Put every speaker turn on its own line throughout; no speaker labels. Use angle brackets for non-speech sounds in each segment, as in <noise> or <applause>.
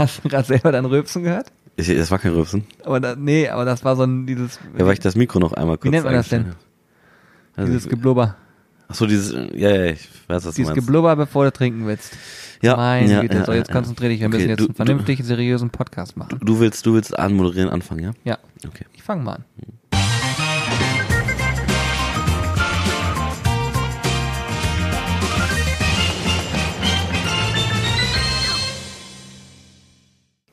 Hast du gerade selber dein Rülpsen gehört?
Ich, das war kein Rülpsen.
Aber da, nee, aber das war so ein dieses.
Ja, weil ich das Mikro noch einmal kurz
Wie nennt man das denn?
habe.
Dieses
Also,
Geblubber.
ach so, dieses, ja, ja, ich weiß, was du
Dieses. Geblubber, bevor du trinken willst.
Ja,
Meine
ja,
Güte,
ja,
so jetzt
ja.
konzentrier dich, wir
Okay,
müssen jetzt
du-
einen vernünftigen, seriösen Podcast machen.
Du willst, du willst anmoderieren anfangen, ja?
Ja,
Okay.
ich fange mal an.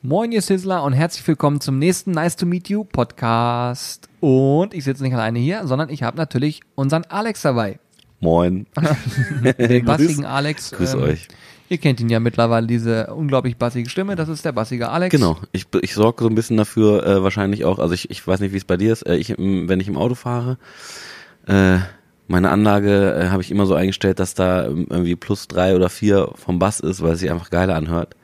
Moin, ihr Sizzler und herzlich willkommen zum nächsten Nice to Meet You Podcast. Und ich sitze nicht alleine hier, sondern ich habe natürlich unseren Alex dabei.
Moin. <laughs>
Den <laughs>
Grüß-
bassigen Alex.
Grüß
ähm,
euch.
Ihr kennt ihn ja mittlerweile, diese unglaublich bassige Stimme. Das ist der bassige Alex.
Genau, ich, ich sorge so ein bisschen dafür, äh, wahrscheinlich auch, also ich, ich weiß nicht, wie es bei dir ist, äh, ich, wenn ich im Auto fahre, äh, meine Anlage äh, habe ich immer so eingestellt, dass da ähm, irgendwie plus drei oder vier vom Bass ist, weil es sich einfach geiler anhört.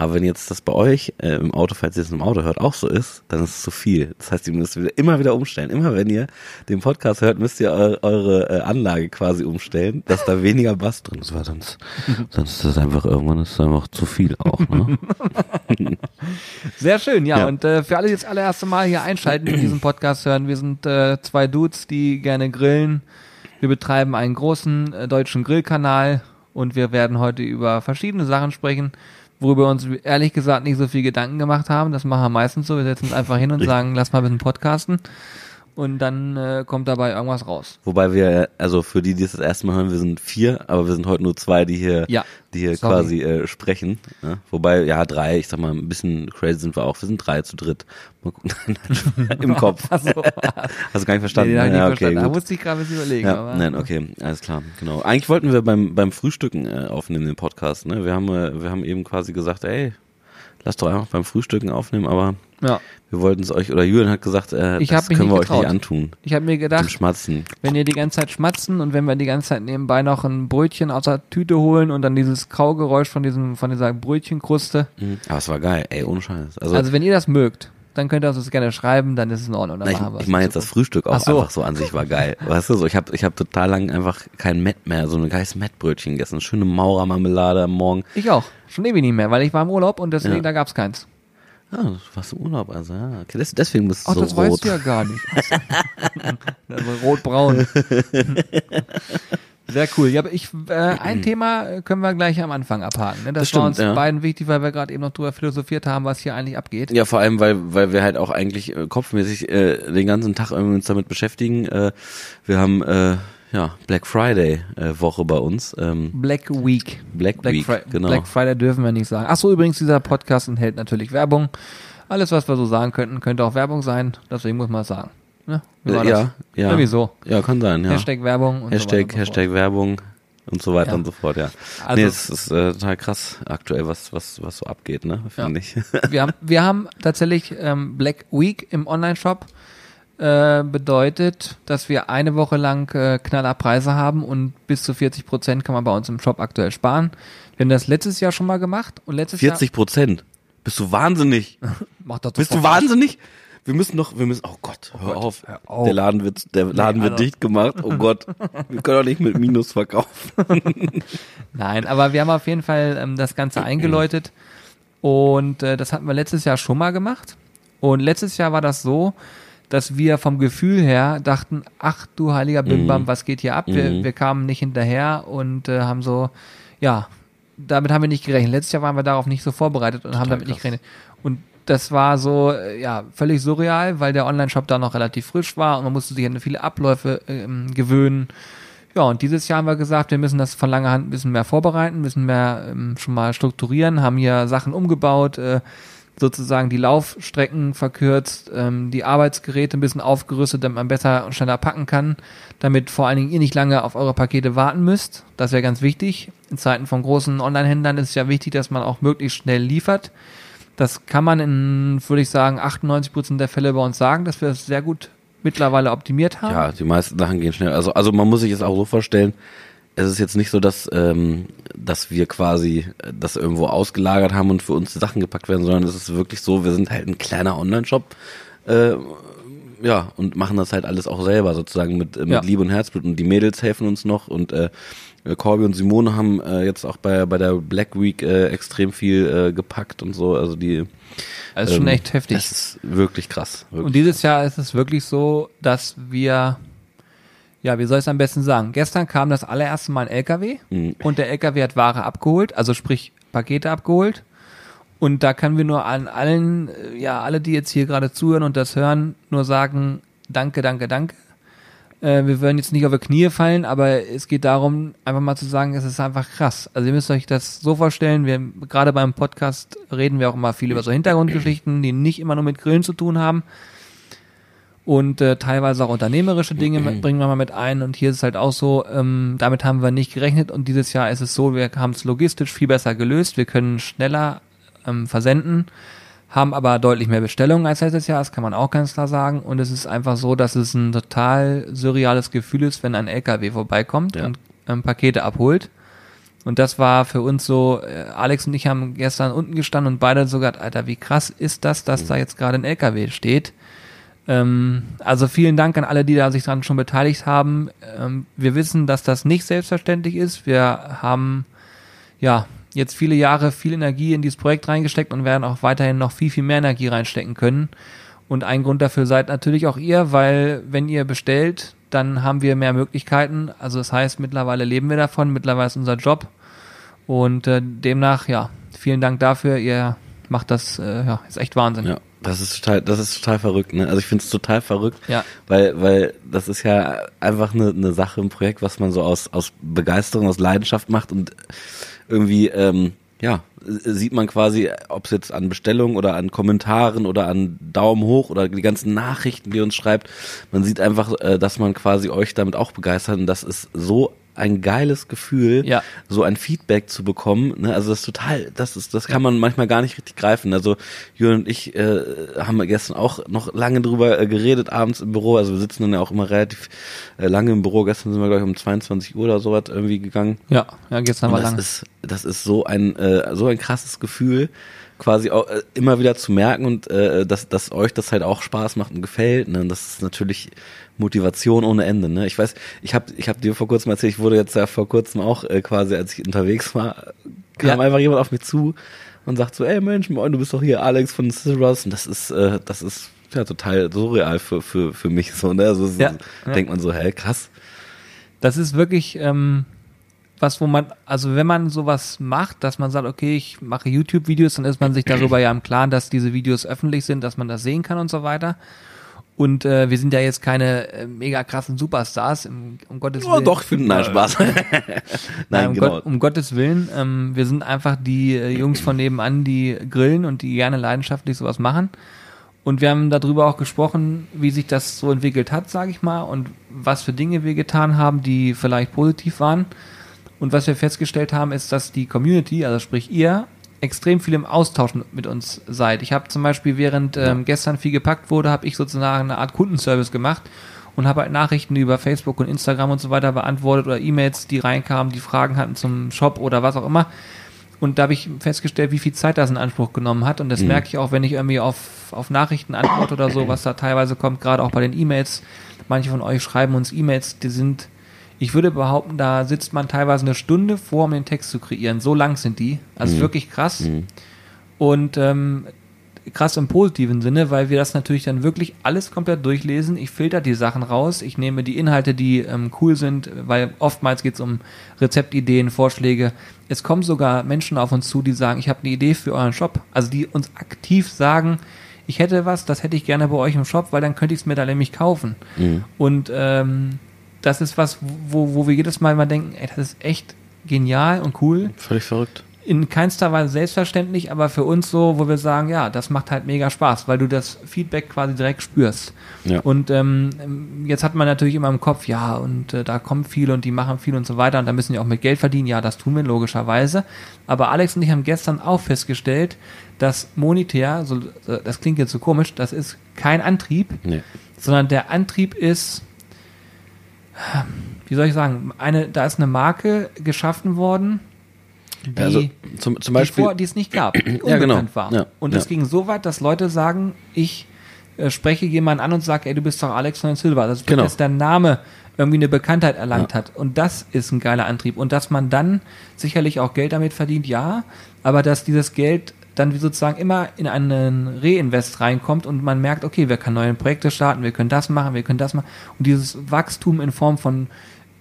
Aber wenn jetzt das bei euch äh, im Auto, falls ihr es im Auto hört, auch so ist, dann ist es zu viel. Das heißt, ihr müsst wieder, immer wieder umstellen. Immer wenn ihr den Podcast hört, müsst ihr eu eure äh, Anlage quasi umstellen, dass da weniger Bass drin ist, weil sonst, sonst ist das einfach irgendwann ist es einfach zu viel auch. Ne? <laughs>
Sehr schön, ja.
Ja.
Und äh, für alle, die das allererste Mal hier einschalten und diesen Podcast hören, wir sind äh, zwei Dudes, die gerne grillen. Wir betreiben einen großen äh, deutschen Grillkanal und wir werden heute über verschiedene Sachen sprechen, worüber wir uns ehrlich gesagt nicht so viel Gedanken gemacht haben. Das machen wir meistens so. Wir setzen uns einfach hin und sagen, lass mal ein bisschen podcasten. Und dann äh, kommt dabei irgendwas raus.
Wobei wir, also für die, die es das erste Mal hören, wir sind vier, aber wir sind heute nur zwei, die hier,
Ja,
die hier
sorry.
quasi äh, sprechen. Ne? Wobei, ja, drei, ich sag mal, ein bisschen crazy sind wir auch. Wir sind drei zu dritt. Mal gucken. <laughs> Im Kopf.
Also, <laughs>
Hast du gar nicht verstanden?
den hab ich nicht
ja,
verstanden. Da musste ich gerade bisschen überlegen.
Ja,
aber,
nein, okay, alles klar, genau. Eigentlich wollten wir beim beim Frühstücken äh, aufnehmen den Podcast. Ne, wir haben äh, wir haben eben quasi gesagt, ey, lass doch einfach beim Frühstücken aufnehmen, aber
Ja.
wir wollten es euch oder Julian hat gesagt, äh,
Ich
das können wir
nicht
euch nicht
getraut.
antun.
Ich habe mir gedacht,
Schmatzen.
wenn ihr die ganze Zeit schmatzen und wenn wir die ganze Zeit nebenbei noch ein Brötchen aus der Tüte holen und dann dieses Kaugeräusch von diesem von dieser Brötchenkruste.
Mhm. Aber es war geil, ey, ohne Scheiß. Also,
Also wenn ihr das mögt, dann könnt ihr uns das gerne schreiben, dann ist es in Ordnung.
Na, ich, ich meine
in
jetzt das. Frühstück auch
so.
einfach so an sich war geil. <laughs> Weißt du, so ich habe ich hab total lang einfach kein Mett mehr, so ein geiles Mettbrötchen gegessen, schöne Maurermarmelade am Morgen.
Ich auch. Schon ewig nicht mehr, weil ich war im Urlaub und deswegen
Ja.
da gab's keins.
Ah, du warst im Urlaub, also ja. Okay, des- deswegen bist du
Ach,
so
das
rot.
weißt du ja gar nicht. also <laughs> rot-braun. <laughs> Sehr cool. Ja, aber ich, äh, ein Thema äh, können wir gleich am Anfang abhaken. Ne? Das,
Das
war
stimmt,
uns
ja.
beiden wichtig, weil wir gerade eben noch drüber philosophiert haben, was hier eigentlich abgeht.
Ja, vor allem, weil, weil wir halt auch eigentlich äh, kopfmäßig äh, den ganzen Tag irgendwie uns damit beschäftigen. Äh, wir haben äh, ja Black Friday äh, Woche bei uns. Ähm,
Black Week.
Black,
Black,
Week,
Fri
genau.
Black Friday dürfen wir nicht sagen. Ach so, übrigens, dieser Podcast enthält natürlich Werbung. Alles, was wir so sagen könnten, könnte auch Werbung sein. Deswegen muss man es sagen. Ne?
Äh,
das?
ja, ja.
Irgendwie so.
Ja, kann sein, ja.
Hashtag Werbung und
Hashtag,
so weiter und so
Hashtag Werbung und so weiter
Ja.
und so fort, ja.
Also-
nee, es ist äh, total krass aktuell, was, was, was so abgeht, ne, finde ich.
fort. Wir haben, <laughs> wir haben tatsächlich ähm, Black Week im Online-Shop. Äh, bedeutet, dass wir eine Woche lang äh, Knallerpreise haben und bis zu 40 Prozent kann man bei uns im Shop aktuell sparen. Wir haben das letztes Jahr schon mal gemacht und letztes
40 Prozent. Bist du wahnsinnig? <laughs>
Macht das
Bist du wahnsinnig? Wir müssen noch, wir müssen, oh Gott, hör
Gott,
auf.
hör auf.
Der Laden wird, der Laden wird
also-
dicht gemacht. Oh Gott, wir können doch nicht mit Minus verkaufen. <laughs>
Nein, aber wir haben auf jeden Fall ähm, das Ganze eingeläutet und äh, das hatten wir letztes Jahr schon mal gemacht. Und letztes Jahr war das so, dass wir vom Gefühl her dachten, ach du heiliger Bimbam,
Mhm.
was geht hier ab? Wir,
Mhm.
wir kamen nicht hinterher und äh, haben so, ja, damit haben wir nicht gerechnet. Letztes Jahr waren wir darauf nicht so vorbereitet und haben
Total
damit nicht
krass.
gerechnet. Und das war so, äh, ja, völlig surreal, weil der Online-Shop da noch relativ frisch war und man musste sich an viele Abläufe ähm, gewöhnen. Ja, und dieses Jahr haben wir gesagt, wir müssen das von langer Hand ein bisschen mehr vorbereiten, müssen mehr ähm, schon mal strukturieren, haben hier Sachen umgebaut, äh, sozusagen die Laufstrecken verkürzt, ähm, die Arbeitsgeräte ein bisschen aufgerüstet, damit man besser und schneller packen kann, damit vor allen Dingen ihr nicht lange auf eure Pakete warten müsst. Das wäre ganz wichtig. In Zeiten von großen Online-Händlern ist es ja wichtig, dass man auch möglichst schnell liefert. Das kann man in, würde ich sagen, 98 Prozent der Fälle bei uns sagen, dass wir es sehr gut mittlerweile optimiert haben.
Ja, die meisten Sachen gehen schnell. Also, also man muss sich es auch so vorstellen, es ist jetzt nicht so, dass, ähm, dass wir quasi äh, das irgendwo ausgelagert haben und für uns Sachen gepackt werden, sondern es ist wirklich so, wir sind halt ein kleiner Online-Shop äh, ja, und machen das halt alles auch selber sozusagen mit, äh, mit
Ja.
Liebe und Herzblut und die Mädels helfen uns noch und äh, Corby und Simone haben äh, jetzt auch bei, bei der Black Week äh, extrem viel äh, gepackt und so, also die
Das ist schon
ähm,
echt heftig.
Das ist wirklich krass. Wirklich.
Und dieses Jahr ist es wirklich so, dass wir, ja, wie soll ich es am besten sagen? Gestern kam das allererste Mal ein LKW
Mhm.
und der LKW hat Ware abgeholt, also sprich Pakete abgeholt. Und da können wir nur an allen, äh, ja, alle, die jetzt hier gerade zuhören und das hören, nur sagen, danke, danke, danke. Äh, wir würden jetzt nicht auf die Knie fallen, aber es geht darum, einfach mal zu sagen, es ist einfach krass. Also ihr müsst euch das so vorstellen, wir gerade beim Podcast reden wir auch immer viel über so Hintergrundgeschichten, die nicht immer nur mit Grillen zu tun haben. Und äh, teilweise auch unternehmerische Dinge <clears throat> bringen wir mal mit ein. Und hier ist es halt auch so, ähm, damit haben wir nicht gerechnet. Und dieses Jahr ist es so, wir haben es logistisch viel besser gelöst. Wir können schneller ähm, versenden, haben aber deutlich mehr Bestellungen als letztes Jahr, das kann man auch ganz klar sagen. Und es ist einfach so, dass es ein total surreales Gefühl ist, wenn ein LKW vorbeikommt
Ja.
und ähm, Pakete abholt. Und das war für uns so, äh, Alex und ich haben gestern unten gestanden und beide sogar, Alter, wie krass ist das, dass da jetzt gerade ein LKW steht. Ähm, also vielen Dank an alle, die da sich dran schon beteiligt haben. Ähm, wir wissen, dass das nicht selbstverständlich ist. Wir haben ja jetzt viele Jahre viel Energie in dieses Projekt reingesteckt und werden auch weiterhin noch viel, viel mehr Energie reinstecken können. Und ein Grund dafür seid natürlich auch ihr, weil wenn ihr bestellt, dann haben wir mehr Möglichkeiten. Also das heißt, mittlerweile leben wir davon, mittlerweile ist unser Job. Und äh, demnach, ja, vielen Dank dafür. Ihr macht das, äh, ja, ist echt Wahnsinn.
Ja, das ist total, das ist total verrückt, ne? Also ich finde es total verrückt,
Ja.
weil, weil das ist ja einfach eine, eine Sache, ein Projekt, was man so aus, aus Begeisterung, aus Leidenschaft macht und irgendwie, ähm, ja, sieht man quasi, ob es jetzt an Bestellungen oder an Kommentaren oder an Daumen hoch oder die ganzen Nachrichten, die uns schreibt, man sieht einfach, äh, dass man quasi euch damit auch begeistert und das ist so ein geiles Gefühl,
Ja.
so ein Feedback zu bekommen. Ne? Also das ist total, das ist, das kann man manchmal gar nicht richtig greifen. Also Jürgen und ich äh, haben gestern auch noch lange drüber äh, geredet abends im Büro. Also wir sitzen dann ja auch immer relativ äh, lange im Büro. Gestern sind wir glaube ich um 22 Uhr oder sowas irgendwie gegangen.
Ja, ja gestern
Und
war
das
lang.
ist, das ist so ein, äh, so ein krasses Gefühl, quasi auch äh, immer wieder zu merken und äh, dass, dass euch das halt auch Spaß macht und gefällt. Ne? Und das ist natürlich Motivation ohne Ende. Ne? Ich weiß, ich habe ich hab dir vor kurzem erzählt, ich wurde jetzt ja vor kurzem auch äh, quasi, als ich unterwegs war, kam
Ja.
einfach jemand auf mich zu und sagt so, ey Mensch, moin, du bist doch hier Alex von Ciceros und das ist, äh, das ist ja total surreal für, für, für mich so, ne? Also
Ja.
denkt man so, hä, krass.
Das ist wirklich ähm, was, wo man, also wenn man sowas macht, dass man sagt, okay, ich mache YouTube-Videos, dann ist man sich darüber ja im Klaren, dass diese Videos öffentlich sind, dass man das sehen kann und so weiter. Und äh, wir sind ja jetzt keine äh, mega krassen Superstars, im, um Gottes
Oh,
Willen.
doch, ich finde, nein, Spaß. <laughs> Nein,
Nein, um,
genau.
Gott, um Gottes Willen. Ähm, wir sind einfach die äh, Jungs von nebenan, die grillen und die gerne leidenschaftlich sowas machen. Und wir haben darüber auch gesprochen, wie sich das so entwickelt hat, sage ich mal, und was für Dinge wir getan haben, die vielleicht positiv waren. Und was wir festgestellt haben, ist, dass die Community, also sprich ihr, extrem viel im Austausch mit- uns seid. Ich habe zum Beispiel, während ähm, gestern viel gepackt wurde, habe ich sozusagen eine Art Kundenservice gemacht und habe halt Nachrichten über Facebook und Instagram und so weiter beantwortet oder E-Mails, die reinkamen, die Fragen hatten zum Shop oder was auch immer. Und da habe ich festgestellt, wie viel Zeit das in Anspruch genommen hat. Und das merke ich auch, wenn ich irgendwie auf, auf Nachrichten antworte oder so, was da teilweise kommt, gerade auch bei den E-Mails. Manche von euch schreiben uns E-Mails, die sind, ich würde behaupten, da sitzt man teilweise eine Stunde vor, um den Text zu kreieren. So lang sind die. Also wirklich krass. Und ähm, krass im positiven Sinne, weil wir das natürlich dann wirklich alles komplett durchlesen. Ich filter die Sachen raus, ich nehme die Inhalte, die ähm, cool sind, weil oftmals geht es um Rezeptideen, Vorschläge. Es kommen sogar Menschen auf uns zu, die sagen, ich habe eine Idee für euren Shop. Also die uns aktiv sagen, ich hätte was, das hätte ich gerne bei euch im Shop, weil dann könnte ich es mir da nämlich kaufen. Und ähm, das ist was, wo, wo wir jedes Mal mal denken, ey, das ist echt genial und cool
Völlig verrückt.
in keinster Weise selbstverständlich, aber für uns so, wo wir sagen, ja, das macht halt mega Spaß, weil du das Feedback quasi direkt spürst.
Ja.
Und ähm, jetzt hat man natürlich immer im Kopf, ja, und äh, da kommen viele und die machen viel und so weiter und da müssen die auch mit Geld verdienen. Ja, das tun wir logischerweise. Aber Alex und ich haben gestern auch festgestellt, dass monetär, so, das klingt jetzt so komisch, das ist kein Antrieb,
Nee.
sondern der Antrieb ist, wie soll ich sagen, eine, da ist eine Marke geschaffen worden, die,
Also zum, zum
die,
Beispiel.
vor, die es nicht gab, die <clears throat>
Ja, genau.
unbekannt war.
Ja,
Und es
ja.
ging so weit, dass Leute sagen, ich äh, spreche jemanden an und sage, ey, du bist doch Alex von Silva. Das ist,
Genau.
dass der Name irgendwie eine Bekanntheit erlangt
Ja.
hat. Und das ist ein geiler Antrieb. Und dass man dann sicherlich auch Geld damit verdient, ja, aber dass dieses Geld dann wie sozusagen immer in einen Reinvest reinkommt und man merkt, okay, wir können neue Projekte starten, wir können das machen, wir können das machen. Und dieses Wachstum in Form von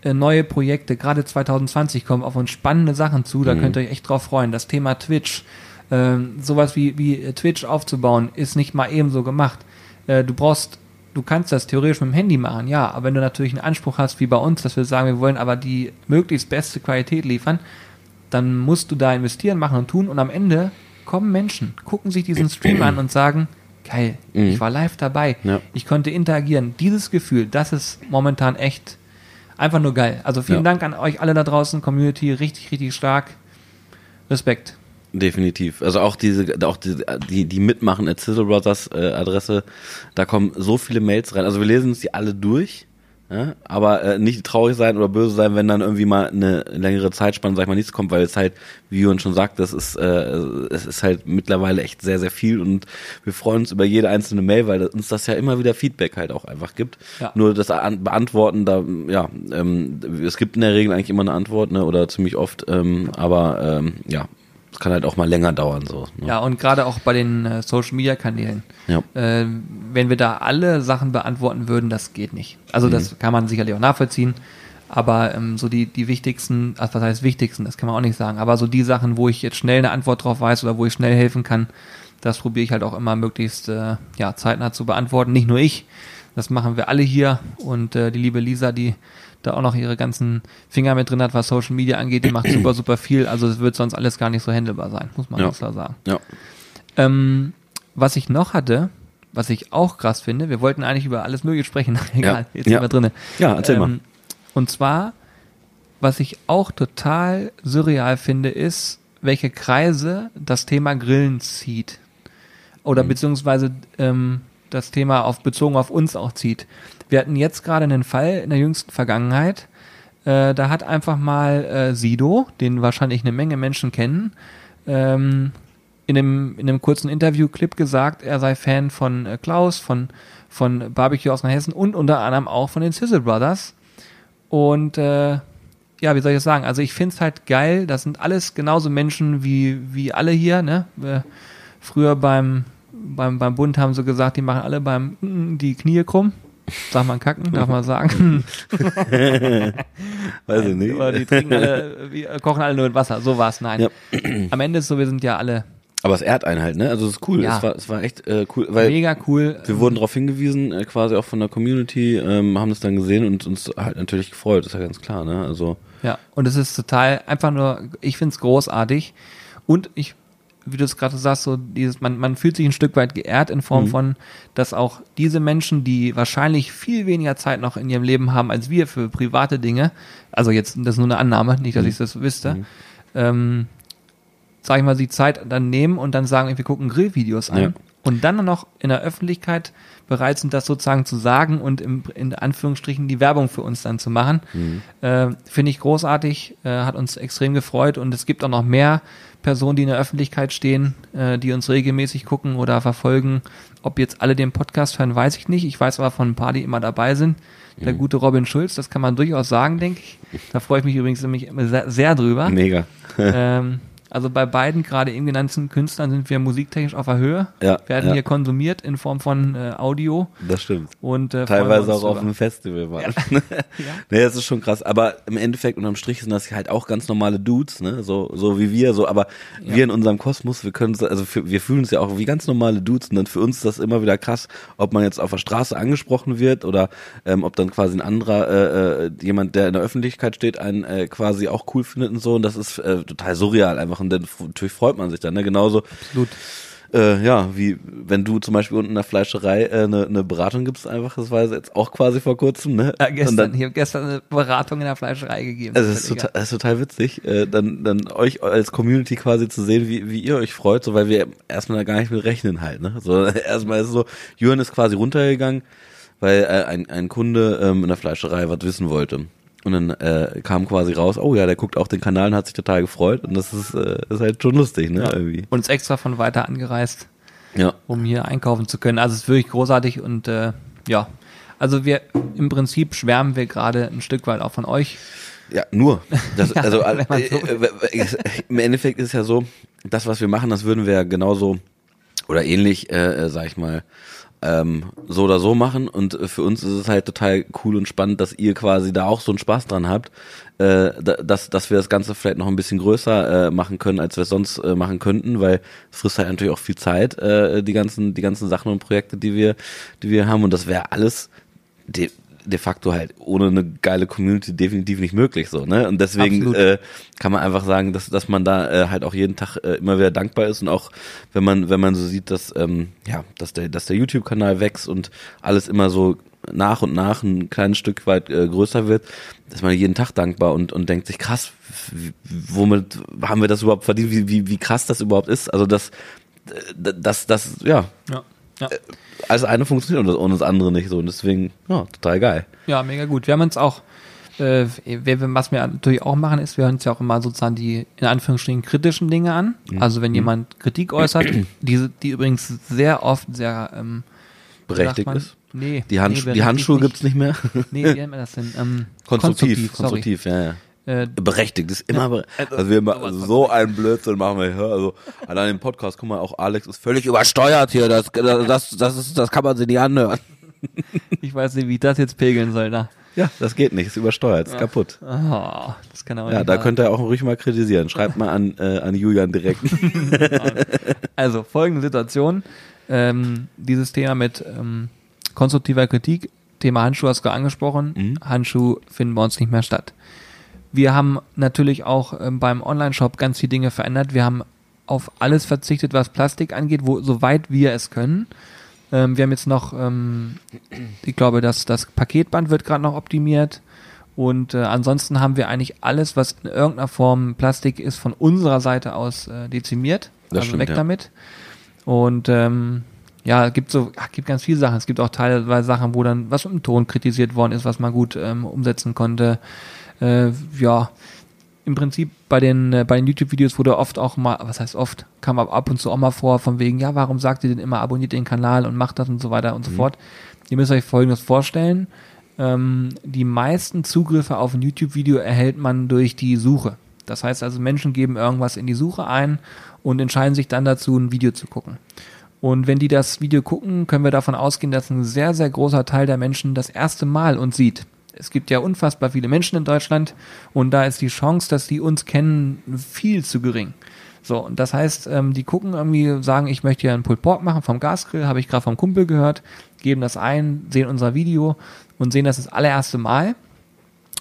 äh, neue Projekte, gerade 2020 kommen auf uns spannende Sachen zu, da könnt ihr euch echt drauf freuen. Das Thema Twitch, ähm, sowas wie, wie äh, Twitch aufzubauen, ist nicht mal eben so gemacht. Äh, du brauchst, du kannst das theoretisch mit dem Handy machen, ja, aber wenn du natürlich einen Anspruch hast, wie bei uns, dass wir sagen, wir wollen aber die möglichst beste Qualität liefern, dann musst du da investieren, machen und tun und am Ende kommen Menschen, gucken sich diesen Stream an und sagen, geil,
Mhm.
ich war live dabei,
Ja.
ich konnte interagieren. Dieses Gefühl, das ist momentan echt einfach nur geil. Also vielen
Ja.
Dank an euch alle da draußen, Community, richtig, richtig stark. Respekt.
Definitiv. Also auch diese, auch die, die, die mitmachen at Sizzle Brothers äh, Adresse, da kommen so viele Mails rein. Also wir lesen uns die alle durch, ja, aber äh, nicht traurig sein oder böse sein, wenn dann irgendwie mal eine längere Zeitspanne, sag ich mal, nichts kommt, weil es halt, wie Jürgen schon sagt, das ist, äh, es ist halt mittlerweile echt sehr, sehr viel und wir freuen uns über jede einzelne Mail, weil uns das ja immer wieder Feedback halt auch einfach gibt.
Ja.
Nur das an, Beantworten, da, ja, ähm, es gibt in der Regel eigentlich immer eine Antwort, ne, oder ziemlich oft, ähm, aber ähm, ja, es kann halt auch mal länger dauern, so. Ne?
Ja, und gerade auch bei den äh, Social Media Kanälen.
Ja.
Äh, wenn wir da alle Sachen beantworten würden, das geht nicht. Also das kann man sicherlich auch nachvollziehen. Aber ähm, so die, die wichtigsten, also was heißt wichtigsten, das kann man auch nicht sagen. Aber so die Sachen, wo ich jetzt schnell eine Antwort drauf weiß oder wo ich schnell helfen kann, das probiere ich halt auch immer möglichst äh, ja, zeitnah zu beantworten. Nicht nur ich, das machen wir alle hier. Und äh, die liebe Lisa, die da auch noch ihre ganzen Finger mit drin hat, was Social Media angeht, die macht super, super viel. Also es wird sonst alles gar nicht so handelbar sein, muss man
Ja.
ganz klar sagen.
Ja.
Ähm, was ich noch hatte, was ich auch krass finde, wir wollten eigentlich über alles Mögliche sprechen, <laughs> egal, jetzt
Ja.
sind wir drinne.
Ja, erzähl mal.
Ähm, Und zwar, was ich auch total surreal finde, ist, welche Kreise das Thema Grillen zieht. Oder
Mhm.
beziehungsweise ähm, das Thema auf, bezogen auf uns auch zieht. Wir hatten jetzt gerade einen Fall in der jüngsten Vergangenheit, äh, da hat einfach mal äh, Sido, den wahrscheinlich eine Menge Menschen kennen, ähm, in einem, in einem kurzen Interviewclip gesagt, er sei Fan von äh, Klaus, von, von Barbecue aus Hessen und unter anderem auch von den Sizzle Brothers. Und äh, ja, wie soll ich das sagen? Also ich finde es halt geil, das sind alles genauso Menschen wie, wie alle hier, ne? Äh, früher beim, beim, beim Bund haben sie gesagt, die machen alle beim die Knie krumm. Darf man kacken, darf man sagen. <laughs>
Weiß ich nicht.
Oder die trinken alle, wir kochen alle nur mit Wasser. So war's, nein.
Ja.
Am Ende ist so, wir sind ja alle
Aber es ehrt einen halt, ne? Also es ist cool.
Ja.
Es war, es war echt äh, cool, weil
mega cool.
wir wurden darauf hingewiesen, äh, quasi auch von der Community, ähm, haben das dann gesehen und uns halt natürlich gefreut, ist ja ganz klar, ne? Also
Ja, und es ist total einfach nur, ich find's großartig. Und ich, wie du es gerade sagst, so dieses, man, man fühlt sich ein Stück weit geehrt in Form von, dass auch diese Menschen, die wahrscheinlich viel weniger Zeit noch in ihrem Leben haben als wir für private Dinge, also jetzt, das ist nur eine Annahme, nicht, dass ich das wüsste, ähm, sag ich mal, die Zeit dann nehmen und dann sagen, wir gucken Grillvideos an.
Ja.
und dann noch in der Öffentlichkeit bereit sind, das sozusagen zu sagen und im, in Anführungsstrichen die Werbung für uns dann zu machen. Äh, Finde ich großartig, äh, hat uns extrem gefreut und es gibt auch noch mehr Personen, die in der Öffentlichkeit stehen, äh, die uns regelmäßig gucken oder verfolgen. Ob jetzt alle den Podcast hören, weiß ich nicht. Ich weiß aber von ein paar, die immer dabei sind. Der gute Robin Schulz, das kann man durchaus sagen, denke ich. Da freue ich mich übrigens nämlich immer sehr, sehr drüber.
mega.
Ähm, also bei beiden, gerade eben genannten Künstlern, sind wir musiktechnisch auf der Höhe.
Ja,
Werden
ja.
hier konsumiert in Form von äh, Audio
Das stimmt.
und äh,
Teilweise auch auf
drüber.
einem Festival waren. <laughs> Nee, das ist schon krass. Aber im Endeffekt unterm Strich sind das halt auch ganz normale Dudes, ne? So, so wie wir, so, aber wir in unserem Kosmos, wir können also für, wir fühlen uns ja auch wie ganz normale Dudes und dann für uns ist das immer wieder krass, ob man jetzt auf der Straße angesprochen wird oder ähm, ob dann quasi ein anderer, äh, äh, jemand, der in der Öffentlichkeit steht, einen äh, quasi auch cool findet und so. Und das ist äh, total surreal einfach. Und dann f- natürlich freut man sich dann, ne? Genauso
Absolut.
äh, ja, wie wenn du zum Beispiel unten in der Fleischerei äh, eine, eine Beratung gibst, einfach, das war jetzt auch quasi vor kurzem, ne?
Ja, gestern,
dann,
ich habe gestern eine Beratung in der Fleischerei gegeben.
also das ist, total, das ist total witzig, äh, dann, dann euch als Community quasi zu sehen, wie, wie ihr euch freut, so weil wir erstmal da gar nicht mit rechnen halt, ne? So <laughs> erstmal ist es so, Jürgen ist quasi runtergegangen, weil äh, ein, ein Kunde ähm, in der Fleischerei was wissen wollte. Und dann äh, kam quasi raus, oh ja, der guckt auch den Kanal und hat sich total gefreut. Und das ist, äh, ist halt schon lustig, ne?
Ja.
Irgendwie.
Und ist extra von weiter angereist.
Ja.
um hier einkaufen zu können. Also es ist wirklich großartig und äh, ja, also wir im Prinzip schwärmen wir gerade ein Stück weit auch von euch.
Ja, nur. Das, <laughs>
Ja,
also
man so-
äh, äh, im Endeffekt ist es ja so, das, was wir machen, das würden wir ja genauso oder ähnlich, äh, äh, sag ich mal, ähm, so oder so machen. Und äh, für uns ist es halt total cool und spannend, dass ihr quasi da auch so einen Spaß dran habt, äh, da- dass, dass wir das Ganze vielleicht noch ein bisschen größer äh, machen können, als wir es sonst äh, machen könnten, weil es frisst halt natürlich auch viel Zeit, äh, die ganzen, die ganzen Sachen und Projekte, die wir, die wir haben. Und das wäre alles de facto halt ohne eine geile Community definitiv nicht möglich so, ne? Und deswegen äh, kann man einfach sagen, dass, dass man da äh, halt auch jeden Tag äh, immer wieder dankbar ist und auch wenn man, wenn man so sieht, dass ähm, ja, dass der, dass der YouTube-Kanal wächst und alles immer so nach und nach ein kleines Stück weit äh, größer wird, ist man jeden Tag dankbar und, und denkt sich, krass, womit haben wir das überhaupt verdient, wie, wie, wie krass das überhaupt ist. Also das, äh, das, das, ja,
Ja. Ja.
alles eine funktioniert und das, andere nicht so. Und deswegen, ja, total geil.
Ja, mega gut. Wir haben uns auch, äh, was wir natürlich auch machen, ist, wir hören uns ja auch immer sozusagen die, in Anführungsstrichen, kritischen Dinge an.
Mhm.
Also wenn jemand Kritik äußert, <clears throat> diese, die übrigens sehr oft sehr, ähm,
Berechtigt
man?
ist.
Nee.
Die, Hand,
nee,
die Handschuhe
nicht.
gibt's nicht mehr.
Nee, wie nennt man das denn? Ähm,
Konstruktiv,
sorry.
konstruktiv, ja, ja.
Äh,
Berechtigt ist immer bere
also,
also wir ma-
von
so einen Blödsinn machen wir hier. Also allein im Podcast, guck mal, auch Alex ist völlig übersteuert hier. Das, das, das, ist, das kann man sich nicht anhören. <laughs>
ich weiß nicht, wie ich das jetzt pegeln soll. Da.
Ja, das geht nicht, ist übersteuert, ist kaputt.
Oh, das kann aber
Ja, da könnt ihr auch ruhig mal kritisieren. Schreibt mal an, äh, an Julian direkt. <laughs>
Also folgende Situation. Ähm, dieses Thema mit ähm, konstruktiver Kritik, Thema Handschuh hast du angesprochen.
Mhm.
Handschuh finden bei uns nicht mehr statt. Wir haben natürlich auch ähm, beim Online-Shop ganz viele Dinge verändert. Wir haben auf alles verzichtet, was Plastik angeht, wo, soweit wir es können. Ähm, wir haben jetzt noch, ähm, ich glaube, dass das Paketband wird gerade noch optimiert. Und äh, ansonsten haben wir eigentlich alles, was in irgendeiner Form Plastik ist, von unserer Seite aus äh, dezimiert.
Das
also
stimmt,
weg
ja.
damit. Und ähm, ja, es gibt so, ach, gibt ganz viele Sachen. Es gibt auch teilweise Sachen, wo dann was dem Ton kritisiert worden ist, was man gut ähm, umsetzen konnte. Äh, ja, im Prinzip bei den äh, bei den YouTube-Videos wurde oft auch mal, was heißt oft, kam ab, und zu auch mal vor, von wegen, ja, warum sagt ihr denn immer, abonniert den Kanal und macht das und so weiter und so fort. Ihr müsst euch Folgendes vorstellen. Ähm, die meisten Zugriffe auf ein YouTube-Video erhält man durch die Suche. Das heißt also, Menschen geben irgendwas in die Suche ein und entscheiden sich dann dazu, ein Video zu gucken. Und wenn die das Video gucken, können wir davon ausgehen, dass ein sehr, sehr großer Teil der Menschen das erste Mal uns sieht. Es gibt ja unfassbar viele Menschen in Deutschland und da ist die Chance, dass die uns kennen, viel zu gering. So, und das heißt, ähm, die gucken irgendwie, sagen, ich möchte hier einen Pulled Pork machen vom Gasgrill, habe ich gerade vom Kumpel gehört, geben das ein, sehen unser Video und sehen das das allererste Mal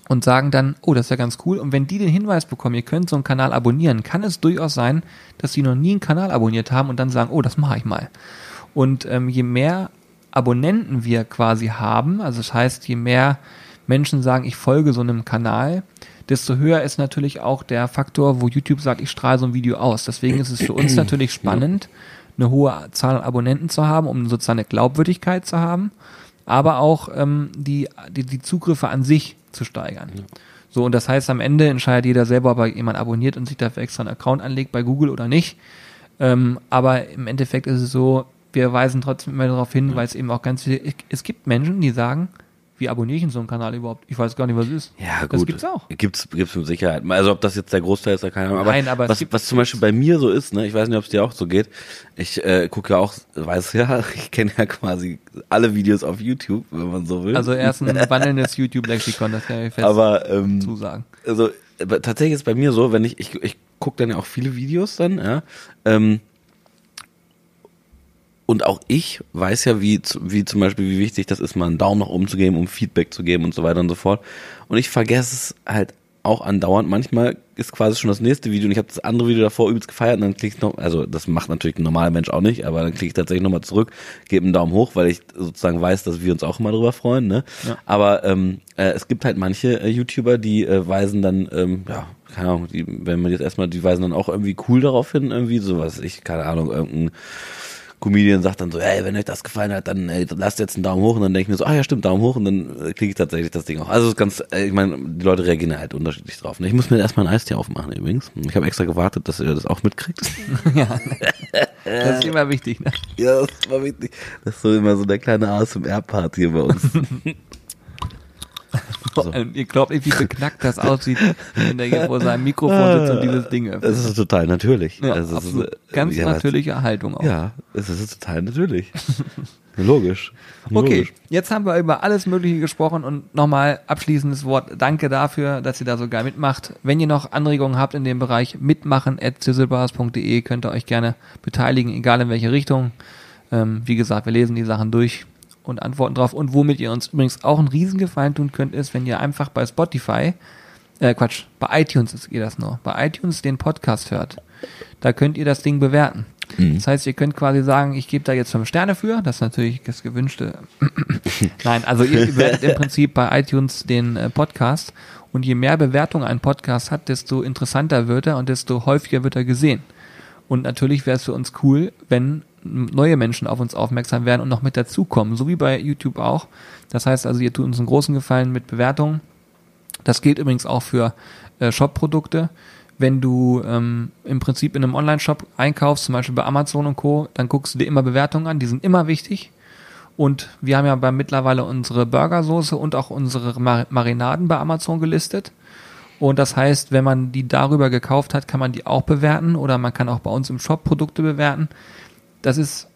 und sagen dann, oh, das ist ja ganz cool. Und wenn die den Hinweis bekommen, ihr könnt so einen Kanal abonnieren, kann es durchaus sein, dass sie noch nie einen Kanal abonniert haben und dann sagen, oh, das mache ich mal. Und ähm, je mehr Abonnenten wir quasi haben, also das heißt, je mehr Menschen sagen, ich folge so einem Kanal, desto höher ist natürlich auch der Faktor, wo YouTube sagt, ich strahle so ein Video aus. Deswegen ist es für uns <clears throat> natürlich spannend, eine hohe Zahl an Abonnenten zu haben, um sozusagen eine Glaubwürdigkeit zu haben, aber auch ähm, die, die, die Zugriffe an sich zu steigern. So, und das heißt, am Ende entscheidet jeder selber, ob er jemand abonniert und sich dafür extra einen Account anlegt bei Google oder nicht. Ähm, aber im Endeffekt ist es so, wir weisen trotzdem immer darauf hin, weil es eben auch ganz viele, es gibt Menschen, die sagen, wie abonniere ich denn so einen Kanal überhaupt? Ich weiß gar nicht, was es ist.
Ja, gut.
Das gibt's auch.
Gibt's, gibt's mit Sicherheit. Also ob das jetzt der Großteil ist, da keine Ahnung. Aber,
Nein, aber
was,
gibt-
was zum Beispiel bei mir so ist, ne, ich weiß nicht, ob es dir auch so geht. Ich äh, gucke ja auch, weiß ja, <laughs> ich kenne ja quasi alle Videos auf YouTube, wenn man so will.
Also er ist ein wandelndes YouTube-Lexikon, das kann ich fest
aber ähm,
zusagen.
also aber tatsächlich ist bei mir so, wenn ich, ich, ich gucke dann ja auch viele Videos dann, ja. Ähm, und auch ich weiß ja, wie, wie zum Beispiel, wie wichtig das ist, mal einen Daumen nach oben zu geben, um Feedback zu geben und so weiter und so fort. Und ich vergesse es halt auch andauernd. Manchmal ist quasi schon das nächste Video und ich habe das andere Video davor übelst gefeiert und dann klicke ich noch, also das macht natürlich ein normaler Mensch auch nicht, aber dann klicke ich tatsächlich nochmal zurück, gebe einen Daumen hoch, weil ich sozusagen weiß, dass wir uns auch immer drüber freuen. Ne?
Ja.
Aber ähm, äh, es gibt halt manche äh, YouTuber, die äh, weisen dann, ähm, ja, keine Ahnung, die, wenn man jetzt erstmal, die weisen dann auch irgendwie cool darauf hin, irgendwie sowas, ich, keine Ahnung, irgendein Comedian sagt dann so, ey, wenn euch das gefallen hat, dann ey, lasst jetzt einen Daumen hoch und dann denke ich mir so, ah ja stimmt, Daumen hoch und dann äh, kriege ich tatsächlich das Ding auch. Also es ist ganz, äh, ich meine, die Leute reagieren halt unterschiedlich drauf. Ne? Ich muss mir erstmal ein Eistee aufmachen übrigens. Ich habe extra gewartet, dass ihr das auch mitkriegt. <laughs>
ja. Das ist immer wichtig, ne?
ja, das war wichtig. Das ist so immer so der kleine ASMR-Part hier bei uns. <laughs> <laughs>
So. Ihr glaubt nicht, wie beknackt das aussieht, wenn der hier vor seinem Mikrofon sitzt und dieses Ding öffnet.
Das ist total natürlich.
Ja,
also,
absolut.
ist,
Ganz
ja,
natürliche Haltung auch.
Ja, es ist total natürlich. <laughs> Logisch.
Okay,
Logisch.
jetzt haben wir über alles Mögliche gesprochen und nochmal abschließendes Wort. Danke dafür, dass ihr da so geil mitmacht. Wenn ihr noch Anregungen habt in dem Bereich, mitmachen at könnt ihr euch gerne beteiligen, egal in welche Richtung. Ähm, wie gesagt, wir lesen die Sachen durch und antworten drauf. Und womit ihr uns übrigens auch einen Riesengefallen tun könnt, ist, wenn ihr einfach bei Spotify, äh Quatsch, bei iTunes ist geht das nur, bei iTunes den Podcast hört. Da könnt ihr das Ding bewerten.
Mhm.
Das heißt, ihr könnt quasi sagen, ich gebe da jetzt fünf Sterne für. Das ist natürlich das gewünschte. <laughs> Nein, also ihr bewertet im Prinzip bei iTunes den äh, Podcast. Und je mehr Bewertung ein Podcast hat, desto interessanter wird er und desto häufiger wird er gesehen. Und natürlich wäre es für uns cool, wenn neue Menschen auf uns aufmerksam werden und noch mit dazukommen, so wie bei YouTube auch. Das heißt also, ihr tut uns einen großen Gefallen mit Bewertungen. Das gilt übrigens auch für äh, Shop-Produkte. Wenn du ähm, im Prinzip in einem Online-Shop einkaufst, zum Beispiel bei Amazon und Co., dann guckst du dir immer Bewertungen an, die sind immer wichtig. Und wir haben ja bei mittlerweile unsere Burgersoße und auch unsere Mar Marinaden bei Amazon gelistet. Und das heißt, wenn man die darüber gekauft hat, kann man die auch bewerten oder man kann auch bei uns im Shop Produkte bewerten. Das ist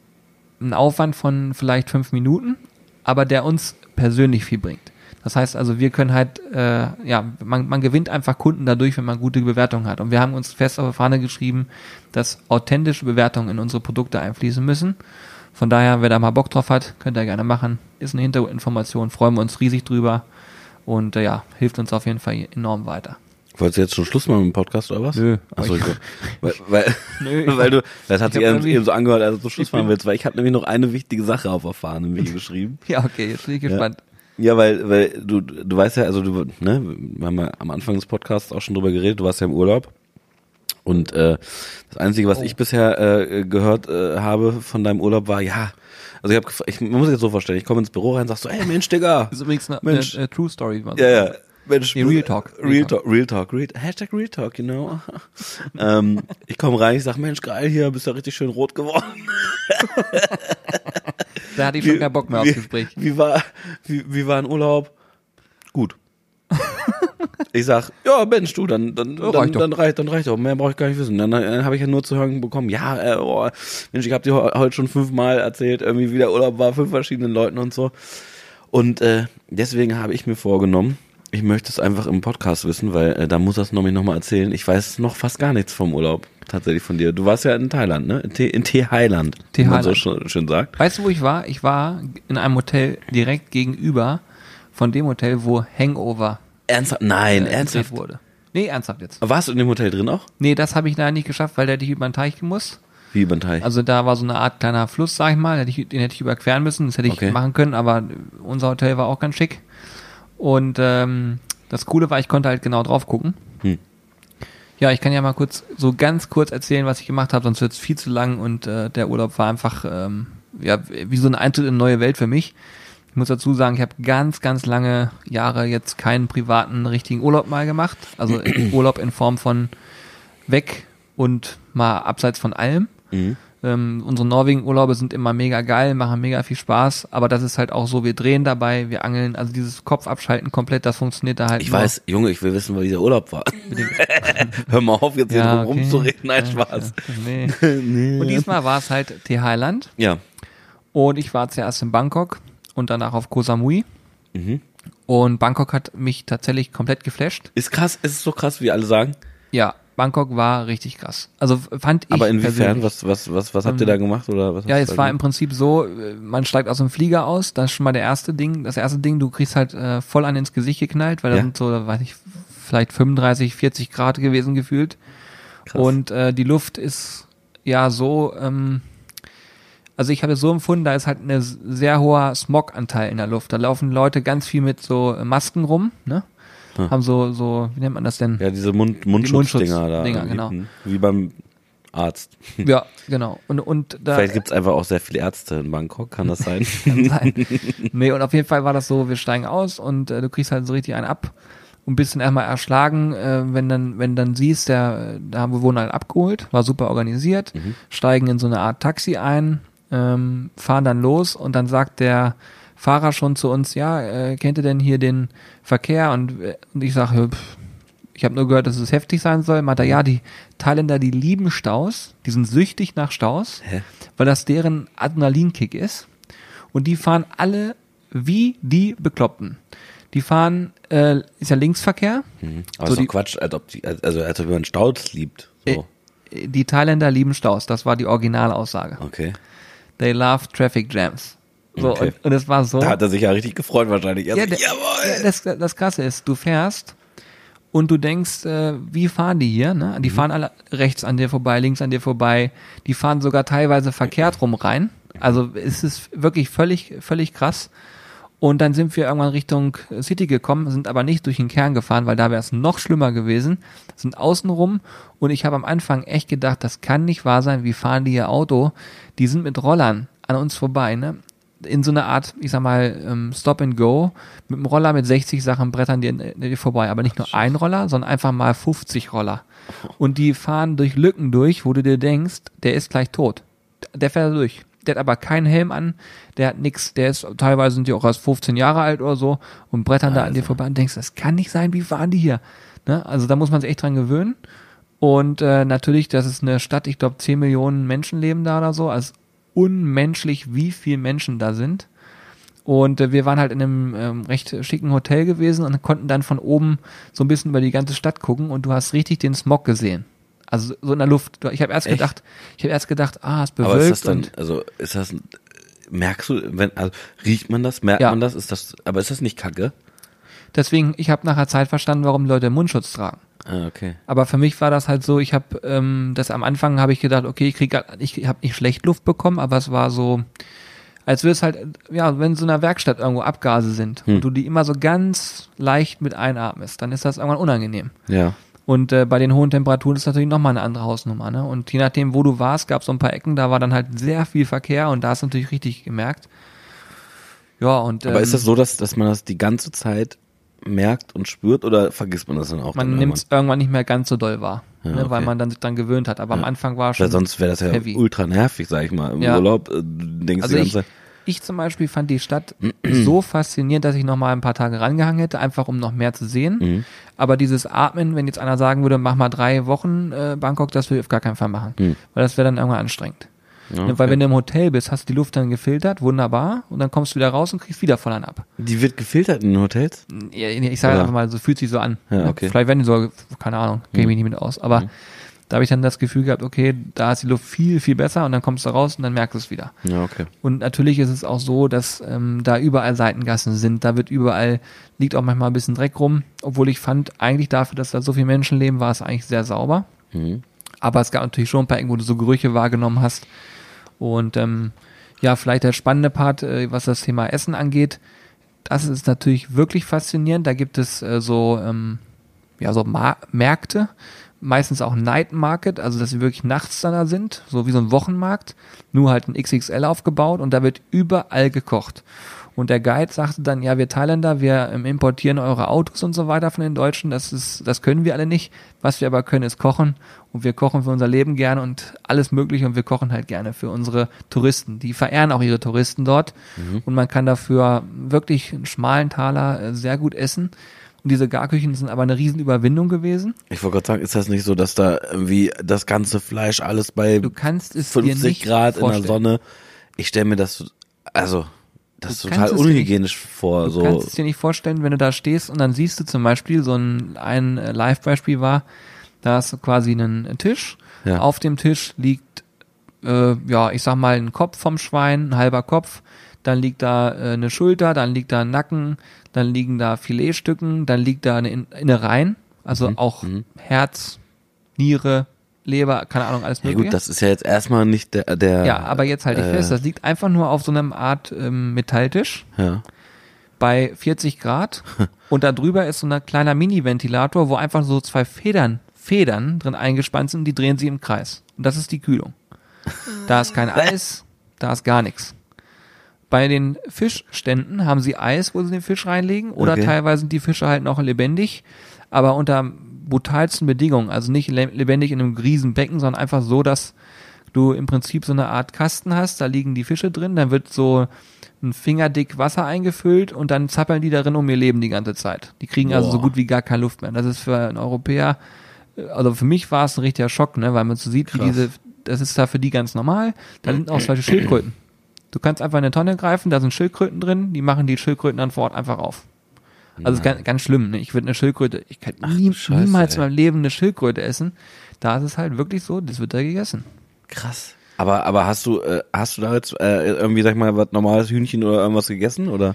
ein Aufwand von vielleicht fünf Minuten, aber der uns persönlich viel bringt. Das heißt also, wir können halt, äh, ja, man, man gewinnt einfach Kunden dadurch, wenn man gute Bewertungen hat. Und wir haben uns fest auf die Fahne geschrieben, dass authentische Bewertungen in unsere Produkte einfließen müssen. Von daher, wer da mal Bock drauf hat, könnt ihr gerne machen. Ist eine Hintergrundinformation, freuen wir uns riesig drüber und äh, ja, hilft uns auf jeden Fall enorm weiter.
Wolltest du jetzt schon Schluss machen mit dem Podcast oder was?
Nö.
Achso, ich, weil, weil, <laughs>
Nö,
weil du, das hat
ich
sich
hab
eben, eben so angehört, als du Schluss machen willst, weil ich habe nämlich noch eine wichtige Sache auf Fahne mir geschrieben. <laughs>
Ja, okay, jetzt bin ich gespannt.
Ja, weil, weil du, du weißt ja, also du, ne, wir haben ja am Anfang des Podcasts auch schon drüber geredet, du warst ja im Urlaub. Und äh, das Einzige, was
Oh.
ich bisher äh, gehört äh, habe von deinem Urlaub war, ja, also ich habe, ich man muss jetzt so vorstellen, ich komme ins Büro rein, sagst so, ey Mensch, Digga,
Das ist übrigens eine,
Mensch.
eine, eine True Story.
ja, ja. Mensch,
Nee, Real Talk.
Real,
Real
Talk, Real Talk, Real, Hashtag Real Talk, you know. <laughs> ähm, ich komme rein, ich sag, Mensch, geil hier, bist ja richtig schön rot geworden. <laughs>
Da hatte ich schon keinen Bock mehr aufs Gespräch.
Wie war, wie, wie war ein Urlaub? Gut. <laughs> Ich sag, ja, Mensch, du, dann, dann,
Ja,
dann,
reicht doch.
dann reicht, dann reicht auch. Mehr brauche ich gar nicht wissen. Dann, dann habe ich ja nur zu hören bekommen, ja, äh, oh, Mensch, ich habe dir heu- heute schon fünfmal erzählt, irgendwie wie der Urlaub war, fünf verschiedenen Leuten und so. Und äh, deswegen habe ich mir vorgenommen, ich möchte es einfach im Podcast wissen, weil äh, da muss das nämlich nochmal erzählen. Ich weiß noch fast gar nichts vom Urlaub, tatsächlich von dir. Du warst ja in Thailand, ne? In, T in Thailand, wie man so schön, schön sagt.
Weißt du, wo ich war? Ich war in einem Hotel direkt gegenüber von dem Hotel, wo Hangover
Ernsthaft? Nein,
äh,
ernsthaft.
wurde. Nee, ernsthaft jetzt.
Warst du in dem Hotel drin auch?
Nee, das habe ich leider nicht geschafft, weil der hätte ich über den Teich gemusst.
Wie über den Teich?
Also da war so eine Art kleiner Fluss, sag ich mal, den hätte ich überqueren müssen, das hätte ich
Okay.
machen können, aber unser Hotel war auch ganz schick. Und ähm, das Coole war, ich konnte halt genau drauf gucken.
Hm.
Ja, ich kann ja mal kurz, so ganz kurz erzählen, was ich gemacht habe, sonst wird es viel zu lang und äh, der Urlaub war einfach ähm, ja, wie so ein Eintritt in eine neue Welt für mich. Ich muss dazu sagen, ich habe ganz, ganz lange Jahre jetzt keinen privaten, richtigen Urlaub mal gemacht. Also <clears throat> Urlaub in Form von weg und mal abseits von allem.
Mhm.
Ähm, unsere Norwegen-Urlaube sind immer mega geil, machen mega viel Spaß, aber das ist halt auch so, wir drehen dabei, wir angeln, also dieses Kopf abschalten komplett, das funktioniert da halt
Ich
nur.
weiß, Junge, ich will wissen, wie der Urlaub war. <laughs> Hör mal auf, jetzt hier
Ja, okay.
rumzureden. Nein, Spaß.
ja, <laughs> nee. Und diesmal war es halt Thailand
Ja.
und ich war zuerst in Bangkok und danach auf Koh Samui.
Mhm.
Und Bangkok hat mich tatsächlich komplett geflasht.
Ist krass, ist es so krass, wie alle sagen.
Ja, Bangkok war richtig krass. Also fand ich
Aber inwiefern? Was, was, was, was habt ihr da gemacht? Oder was
Ja, es war
da
im Prinzip so, äh, man steigt aus dem Flieger aus, das ist schon mal der erste Ding. Das erste Ding, du kriegst halt äh, voll an ins Gesicht geknallt, weil da
Ja.
sind so, weiß ich, vielleicht 35, 40 Grad gewesen gefühlt.
Krass.
Und äh, die Luft ist ja so, ähm, also ich habe es so empfunden, da ist halt ein sehr hoher Smog-Anteil in der Luft. Da laufen Leute ganz viel mit so Masken rum, ne?
Hm.
Haben so, so, wie nennt man das denn?
Ja, diese Mund, Mundschutzdinger da.
Mundschutzdinger,
irgendwie.
genau.
Wie beim Arzt. <laughs>
Ja, genau. Und, und da,
Vielleicht gibt's einfach auch sehr viele Ärzte in Bangkok, kann das sein? <laughs>
Kann sein. nee, und auf jeden Fall war das so, wir steigen aus und äh, du kriegst halt so richtig einen ab und bist dann erstmal erschlagen, äh, wenn dann, wenn dann siehst, der, da haben wir wurden halt abgeholt, war super organisiert, steigen in so eine Art Taxi ein, ähm, fahren dann los und dann sagt der Fahrer schon zu uns, ja, äh, kennt ihr denn hier den Verkehr? Und, äh, und ich sage, ich habe nur gehört, dass es heftig sein soll. Meint er, ja, die Thailänder, die lieben Staus, die sind süchtig nach Staus,
Hä?
weil das deren Adrenalinkick ist. Und die fahren alle wie die Bekloppten. Die fahren, äh, ist ja Linksverkehr.
Mhm. Aber
So
ist
die-
Quatsch, als ob die, also als ob man Staus liebt. So.
Äh, Die Thailänder lieben Staus. Das war die Originalaussage.
Okay.
They love traffic jams. So,
Okay.
und, und es war so.
Da hat er sich ja richtig gefreut wahrscheinlich. Er
Ja,
so, Jawohl!
ja, das, das Krasse ist, du fährst und du denkst, äh, wie fahren die hier? Ne?
Mhm.
Die fahren alle rechts an dir vorbei, links an dir vorbei. Die fahren sogar teilweise verkehrt rum rein. Also es ist wirklich völlig, völlig krass. Und dann sind wir irgendwann Richtung City gekommen, sind aber nicht durch den Kern gefahren, weil da wäre es noch schlimmer gewesen. Sind außen rum und ich habe am Anfang echt gedacht, das kann nicht wahr sein, wie fahren die hier Auto? Die sind mit Rollern an uns vorbei, ne? In so einer Art, ich sag mal, ähm, Stop and Go. Mit dem Roller mit 60 Sachen brettern die, die vorbei. Aber nicht nur ein Roller, sondern einfach mal 50 Roller. Und die fahren durch Lücken durch, wo du dir denkst, der ist gleich tot. Der fährt durch. Der hat aber keinen Helm an, der hat nix, der ist, teilweise sind die auch erst 15 Jahre alt oder so und brettern da an dir
Also.
vorbei und denkst, das kann nicht sein, wie fahren die hier? Ne? Also da muss man sich echt dran gewöhnen. Und äh, natürlich, das ist eine Stadt, ich glaube 10 Millionen Menschen leben da oder so, also unmenschlich, wie viele Menschen da sind. Und äh, wir waren halt in einem ähm, recht schicken Hotel gewesen und konnten dann von oben so ein bisschen über die ganze Stadt gucken und du hast richtig den Smog gesehen. Also so in der Luft. Ich habe erst
Echt?
gedacht, ich habe erst gedacht, ah, es
Aber
bewölkt
ist das dann, also ist das, merkst du, wenn, also riecht man das, merkt
Ja.
man das, ist das, aber ist das nicht kacke?
Deswegen, ich habe nachher Zeit verstanden, warum Leute Mundschutz tragen.
Ah, okay.
Aber für mich war das halt so, ich habe ähm, das am Anfang habe ich gedacht, okay, ich krieg ich habe nicht schlecht Luft bekommen, aber es war so als würde es halt ja, wenn so in einer Werkstatt irgendwo Abgase sind
Hm.
und du die immer so ganz leicht mit einatmest, dann ist das irgendwann unangenehm.
Ja.
Und äh, bei den hohen Temperaturen ist natürlich nochmal eine andere Hausnummer. Ne? Und je nachdem, wo du warst, gab es so ein paar Ecken, da war dann halt sehr viel Verkehr und da hast du natürlich richtig gemerkt. Ja, und
Aber
ähm,
ist das so, dass, dass man das die ganze Zeit merkt und spürt oder vergisst man das dann auch?
man
dann
nimmt es irgendwann nicht mehr ganz so doll wahr,
Ja,
ne? weil
okay.
man dann sich dran gewöhnt hat. Aber am
Ja.
Anfang war
Weil
schon
sonst wäre das ja
heavy.
ultra nervig, sag ich mal. Im
Ja.
Urlaub äh, du denkst
Also
die
ich,
ganze Zeit,
ich zum Beispiel fand die Stadt <clears throat> so faszinierend, dass ich noch mal ein paar Tage rangehangen hätte, einfach um noch mehr zu sehen.
Mhm.
Aber dieses Atmen, wenn jetzt einer sagen würde, mach mal drei Wochen äh, Bangkok, das würde ich auf gar keinen Fall machen.
Mhm.
Weil das wäre dann irgendwann anstrengend. Ne, Weil
okay.
wenn du im Hotel bist, hast du die Luft dann gefiltert, wunderbar, und dann kommst du wieder raus und kriegst wieder voll an ab.
die wird gefiltert in den Hotels?
Ja, Ich sage einfach mal, so fühlt sich so an.
Ja,
Ne?
okay.
Vielleicht werden die so, keine Ahnung, kenne ich mich nicht mit aus. Aber da habe ich dann das Gefühl gehabt, okay, da ist die Luft viel, viel besser und dann kommst du raus und dann merkst du es wieder.
Ja, okay.
Und natürlich ist es auch so, dass ähm, da überall Seitengassen sind. Da wird überall, liegt auch manchmal ein bisschen Dreck rum. Obwohl ich fand, eigentlich dafür, dass da so viele Menschen leben, war es eigentlich sehr sauber.
Mhm.
Aber es gab natürlich schon ein paar Ecken, wo du so Gerüche wahrgenommen hast. Und ähm, ja, vielleicht der spannende Part, äh, was das Thema Essen angeht. Das ist natürlich wirklich faszinierend. Da gibt es äh, so, ähm, ja, so Märkte, meistens auch Night Market, also dass sie wirklich nachts dann da sind, so wie so ein Wochenmarkt, nur halt ein XXL aufgebaut und da wird überall gekocht. Und der Guide sagte dann, ja, wir Thailänder, wir ähm, importieren eure Autos und so weiter von den Deutschen, das ist, das können wir alle nicht. Was wir aber können, ist kochen. Und wir kochen für unser Leben gerne und alles mögliche und wir kochen halt gerne für unsere Touristen. Die verehren auch ihre Touristen dort. Und man kann dafür wirklich einen schmalen Taler äh, sehr gut essen. Und diese Garküchen sind aber eine Riesenüberwindung gewesen.
Ich wollte gerade sagen, ist das nicht so, dass da irgendwie das ganze Fleisch alles bei
Du kannst es dir
50
nicht
Grad in
vorstellen.
der Sonne, ich stelle mir das, also, das
Du
total
es dir
unhygienisch vor,
Du
so.
kannst es dir nicht vorstellen, wenn du da stehst und dann siehst du zum Beispiel, so ein, ein Live-Beispiel war, da hast du quasi einen Tisch.
Ja.
Auf dem Tisch liegt, äh, ja, ich sag mal, ein Kopf vom Schwein, ein halber Kopf. Dann liegt da äh, eine Schulter, dann liegt da ein Nacken, dann liegen da Filetstücken, dann liegt da eine In Innereien, also
Mhm.
auch Herz, Niere, Leber, keine Ahnung, alles
Ja
mögliche.
gut, das ist ja jetzt erstmal nicht der, der
ja, aber jetzt halte ich
äh,
fest, das liegt einfach nur auf so einem Art ähm, Metalltisch
ja.
bei 40 Grad <laughs> und da drüber ist so ein kleiner Mini-Ventilator, wo einfach so zwei Federn Federn drin eingespannt sind, die drehen sich im Kreis. Und das ist die Kühlung. Da ist kein <laughs> Eis, da ist gar nichts. Bei den Fischständen haben sie Eis, wo sie den Fisch reinlegen, oder
Okay.
teilweise sind die Fische halt noch lebendig, aber unter brutalsten Bedingungen. Also nicht le- lebendig in einem riesen Becken, sondern einfach so, dass du im Prinzip so eine Art Kasten hast, da liegen die Fische drin, dann wird so ein Fingerdick Wasser eingefüllt und dann zappeln die darin um ihr Leben die ganze Zeit. Die kriegen also so
Boah.
gut wie gar keine Luft mehr. Das ist für einen Europäer, also für mich war es ein richtiger Schock, ne, weil man so sieht, wie diese, das ist da für die ganz normal. Da sind auch solche Schildkröten. Du kannst einfach in eine Tonne greifen, da sind Schildkröten drin, die machen die Schildkröten dann vor Ort einfach auf. Also ist ganz, ganz schlimm. Ne? Ich würde eine Schildkröte, ich kann nie,
du Scheiße,
niemals
ey.
in meinem Leben eine Schildkröte essen. Da ist es halt wirklich so, das wird da gegessen.
Krass. Aber, aber hast du, äh, hast du da jetzt äh, irgendwie, sag ich mal, was normales Hühnchen oder irgendwas gegessen? Oder?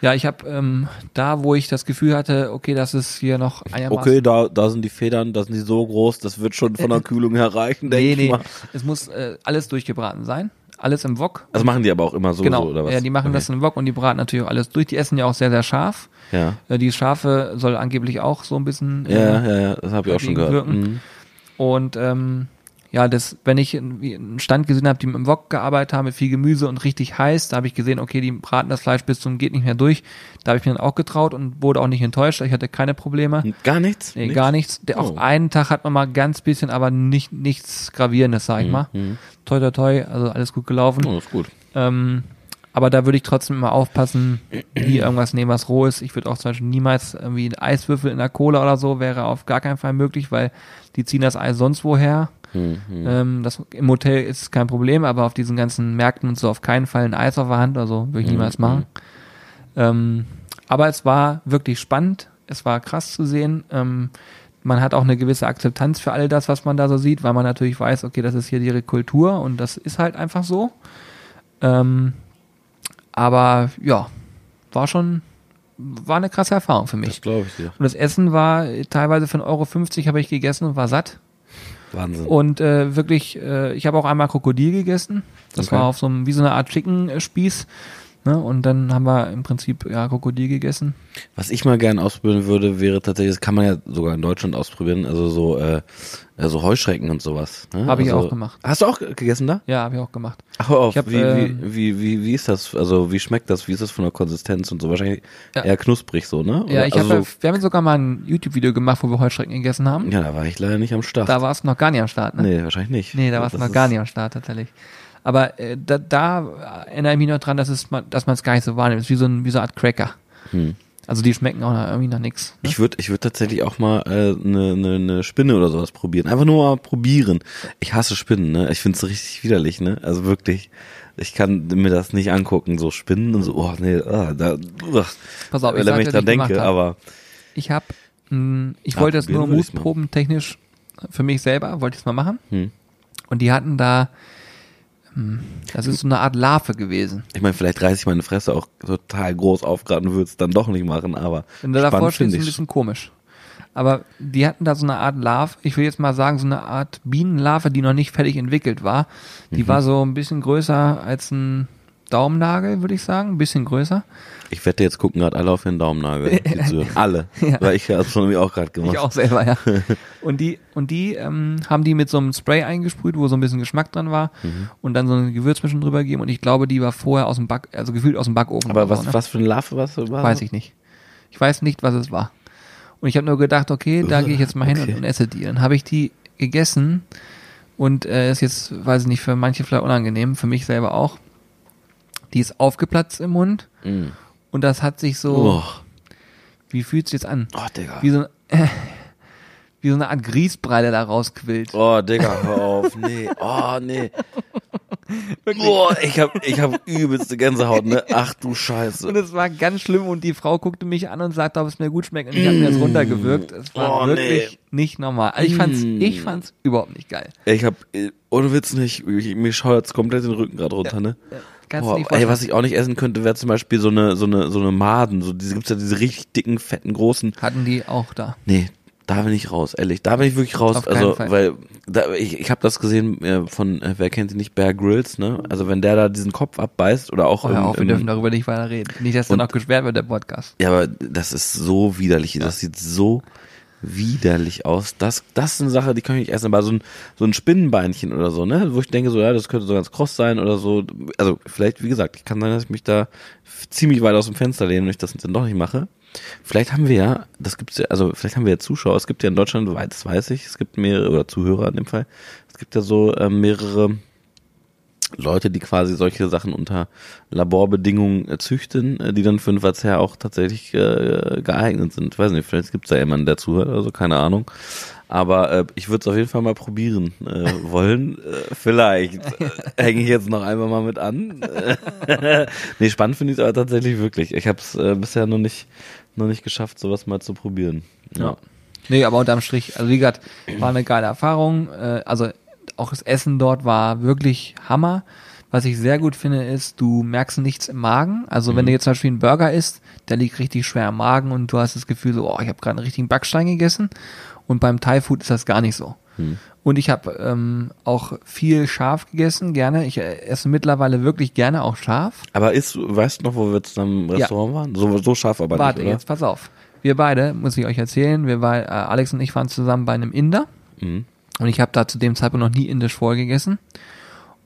Ja, ich habe ähm, da, wo ich das Gefühl hatte, okay, das ist hier noch einigermaßen
Okay, da, da sind die Federn, da sind die so groß, das wird schon von der <laughs> Kühlung her reichen, denke
Nee,
ich
nee,
mal.
es muss äh, alles durchgebraten sein. Alles im Wok.
Das machen die aber auch immer so,
genau,
so oder was?
ja, die machen das im Wok und die braten natürlich auch alles durch. Die essen ja auch sehr, sehr scharf.
Ja.
Äh, die Schafe soll angeblich auch so ein bisschen
Ja,
äh,
ja, ja, das habe ich auch schon gehört. Mhm.
Und ähm, ja, das, wenn ich einen Stand gesehen habe, die mit dem Wok gearbeitet haben, mit viel Gemüse und richtig heiß, da habe ich gesehen, okay, die braten das Fleisch bis zum geht nicht mehr durch. Da habe ich mir dann auch getraut und wurde auch nicht enttäuscht. Ich hatte keine Probleme.
Gar nichts?
Nee, gar nichts. Der,
Oh.
Auf einen Tag hat man mal ganz bisschen, aber nicht nichts Gravierendes, sag ich mal.
Mhm.
Toi, toi, toi, also alles gut gelaufen.
Oh, ist gut.
Ähm, aber da würde ich trotzdem immer aufpassen, nie irgendwas nehmen, was roh ist. Ich würde auch zum Beispiel niemals irgendwie einen Eiswürfel in der Cola oder so, wäre auf gar keinen Fall möglich, weil die ziehen das Eis sonst woher.
Mhm.
Ähm, das, Im Hotel ist kein Problem, aber auf diesen ganzen Märkten und so auf keinen Fall ein Eis auf der Hand, also würde ich niemals machen. Ähm, aber es war wirklich spannend, es war krass zu sehen. Ähm, man hat auch eine gewisse Akzeptanz für all das, was man da so sieht, weil man natürlich weiß, okay, das ist hier ihre Kultur und das ist halt einfach so. Ähm, aber ja, war schon, war eine krasse Erfahrung für mich.
Das glaube ich dir.
Und das Essen war teilweise für 1,50 Euro habe ich gegessen und war satt.
Wahnsinn.
Und äh, wirklich, äh, ich habe auch einmal Krokodil gegessen. Das
Okay.
war auf so einem, wie so eine Art Chicken-Spieß. Ne? Und dann haben wir im Prinzip ja Krokodil gegessen.
Was ich mal gerne ausprobieren würde, wäre tatsächlich, das kann man ja sogar in Deutschland ausprobieren, also so, äh, äh, so Heuschrecken und sowas. Ne?
Habe ich
also,
auch gemacht.
Hast du auch gegessen da?
Ja, habe ich auch gemacht.
Ach, auf.
Hab,
wie,
ähm,
wie, wie, wie, wie ist das? Also wie schmeckt das? Wie ist das von der Konsistenz und so? Wahrscheinlich
Ja.
eher knusprig so, ne?
Ja,
Oder-
ich
also
habe,
so,
wir haben sogar mal ein YouTube-Video gemacht, wo wir Heuschrecken gegessen haben.
ja, da war ich leider nicht am Start.
Da warst du noch gar nicht am Start, ne?
nee, wahrscheinlich nicht.
Nee, da warst du noch gar nicht am Start tatsächlich. Aber äh, da, da erinnere ich mich noch dran, dass es man, dass man es gar nicht so wahrnimmt. Es ist wie so, ein, wie so eine Art Cracker.
Hm.
Also die schmecken auch nach, irgendwie nach nichts. Ne?
Ich würde ich würd tatsächlich auch mal eine äh, ne, ne, ne Spinne oder sowas probieren. Einfach nur mal probieren. Ich hasse Spinnen, ne? Ich find's richtig widerlich, ne? Also wirklich. Ich kann mir das nicht angucken, so Spinnen und so, oh nee, ah, da, uah.
Pass auf, ich
wenn
sag
ich
ich
denke, aber
Ich habe, ich
Ja,
wollte es nur. Mutproben technisch für mich selber, wollte ich es mal machen.
Hm.
Und die hatten da, hm, das ist so eine Art Larve gewesen.
ich meine, vielleicht reiß ich meine Fresse auch total groß auf gerade und würde es dann doch nicht machen, aber
Wenn du davor stehst,
finde
ist ein bisschen komisch. Aber die hatten da so eine Art Larve, ich will jetzt mal sagen, so eine Art Bienenlarve, die noch nicht fertig entwickelt war. Die
Mhm.
war so ein bisschen größer als ein Daumennagel, würde ich sagen, ein bisschen größer.
Ich wette, jetzt gucken gerade alle auf den Daumennagel. <laughs> alle.
Ja.
Weil ich mir auch gerade gemacht.
Ich auch selber, ja. <laughs> und die, und die ähm, haben die mit so einem Spray eingesprüht, wo so ein bisschen Geschmack dran war
Mhm.
und dann so eine Gewürzmischung drüber gegeben und ich glaube, die war vorher aus dem Back, also gefühlt aus dem Backofen.
Aber was,
so, ne?
was für eine Larve was war?
Weiß ich nicht. Ich weiß nicht, was es war. Und ich habe nur gedacht, okay, da <laughs> gehe ich jetzt mal hin
Okay.
und, und esse die. Dann habe ich die gegessen und äh, ist jetzt, weiß ich nicht, für manche vielleicht unangenehm, für mich selber auch. Die ist aufgeplatzt im Mund
Mm.
Und das hat sich so,
Oh,
wie fühlt's jetzt an?
oh Digga.
Wie so, äh, <laughs> wie so eine Art Grießbrei, der da rausquillt.
Oh, Digga, hör auf. Nee. Oh, nee. <laughs> Boah, ich hab, ich hab übelste Gänsehaut, ne? Ach du Scheiße.
Und es war ganz schlimm und die Frau guckte mich an und sagte, ob es mir gut schmeckt und ich habe mir das runtergewürgt. Es war
Oh,
wirklich nicht normal. Also ich fand's,
Mm.
ich fand's überhaupt nicht geil.
Ich hab, äh, ohne Witz nicht, ich, mir scheuert's komplett den Rücken gerade runter, ne?
Kannst
Boah, ey, was ich auch nicht essen könnte, wäre zum Beispiel so eine, so eine, so eine Maden. So diese gibt's ja diese richtig dicken, fetten, großen.
Hatten die auch da.
Nee, da bin ich raus, ehrlich. Da bin ich wirklich raus. Also,
Fall.
weil da, ich, ich habe das gesehen äh, von, äh, wer kennt ihn nicht, Bear Grylls, ne? Also wenn der da diesen Kopf abbeißt oder auch
Oh,
im,
auf, wir
im,
dürfen darüber nicht weiter reden. Nicht, dass dann
Und-
noch gesperrt wird, der Podcast.
Ja, aber das ist so widerlich. Das sieht so widerlich aus. Das, das ist eine Sache, die kann ich nicht essen, aber so ein, so ein Spinnenbeinchen oder so, ne, wo ich denke so, ja, das könnte so ganz kross sein oder so. Also vielleicht, wie gesagt, ich kann sein, dass ich mich da ziemlich weit aus dem Fenster lehne und ich das dann doch nicht mache. Vielleicht haben wir ja, das gibt's ja, also vielleicht haben wir ja Zuschauer, es gibt ja in Deutschland, das weiß ich, es gibt mehrere, oder Zuhörer in dem Fall, es gibt ja so äh, mehrere Leute, die quasi solche Sachen unter Laborbedingungen äh, züchten, äh, die dann für den Verzehr auch tatsächlich äh, geeignet sind. Ich weiß nicht, vielleicht gibt es da jemanden, der zuhört oder so, keine Ahnung. Aber äh, ich würde es auf jeden Fall mal probieren äh, <laughs> wollen. Äh, vielleicht äh, hänge ich jetzt noch einmal mal mit an. <laughs> nee, spannend finde ich es aber tatsächlich wirklich. Ich habe es äh, bisher noch nicht, noch nicht geschafft, sowas mal zu probieren. Ja.
Ja. Nee, aber unterm Strich, also wie gesagt, war eine geile Erfahrung. Äh, also auch das Essen dort war wirklich Hammer. Was ich sehr gut finde, ist, du merkst nichts im Magen. Also wenn du jetzt zum Beispiel einen Burger isst, der liegt richtig schwer im Magen und du hast das Gefühl so, oh, ich habe gerade einen richtigen Backstein gegessen. Und beim Thai Food ist das gar nicht so. Und ich habe ähm, auch viel scharf gegessen, gerne. Ich äh, esse mittlerweile wirklich gerne auch scharf.
Aber ist, weißt du noch, wo wir zusammen im Restaurant waren? So, so scharf aber
Warte,
nicht, oder?
jetzt pass auf. Wir beide, muss ich euch erzählen, wir war, äh, Alex und ich waren zusammen bei einem Inder.
Mhm.
Und ich habe da zu dem Zeitpunkt noch nie indisch vorher gegessen.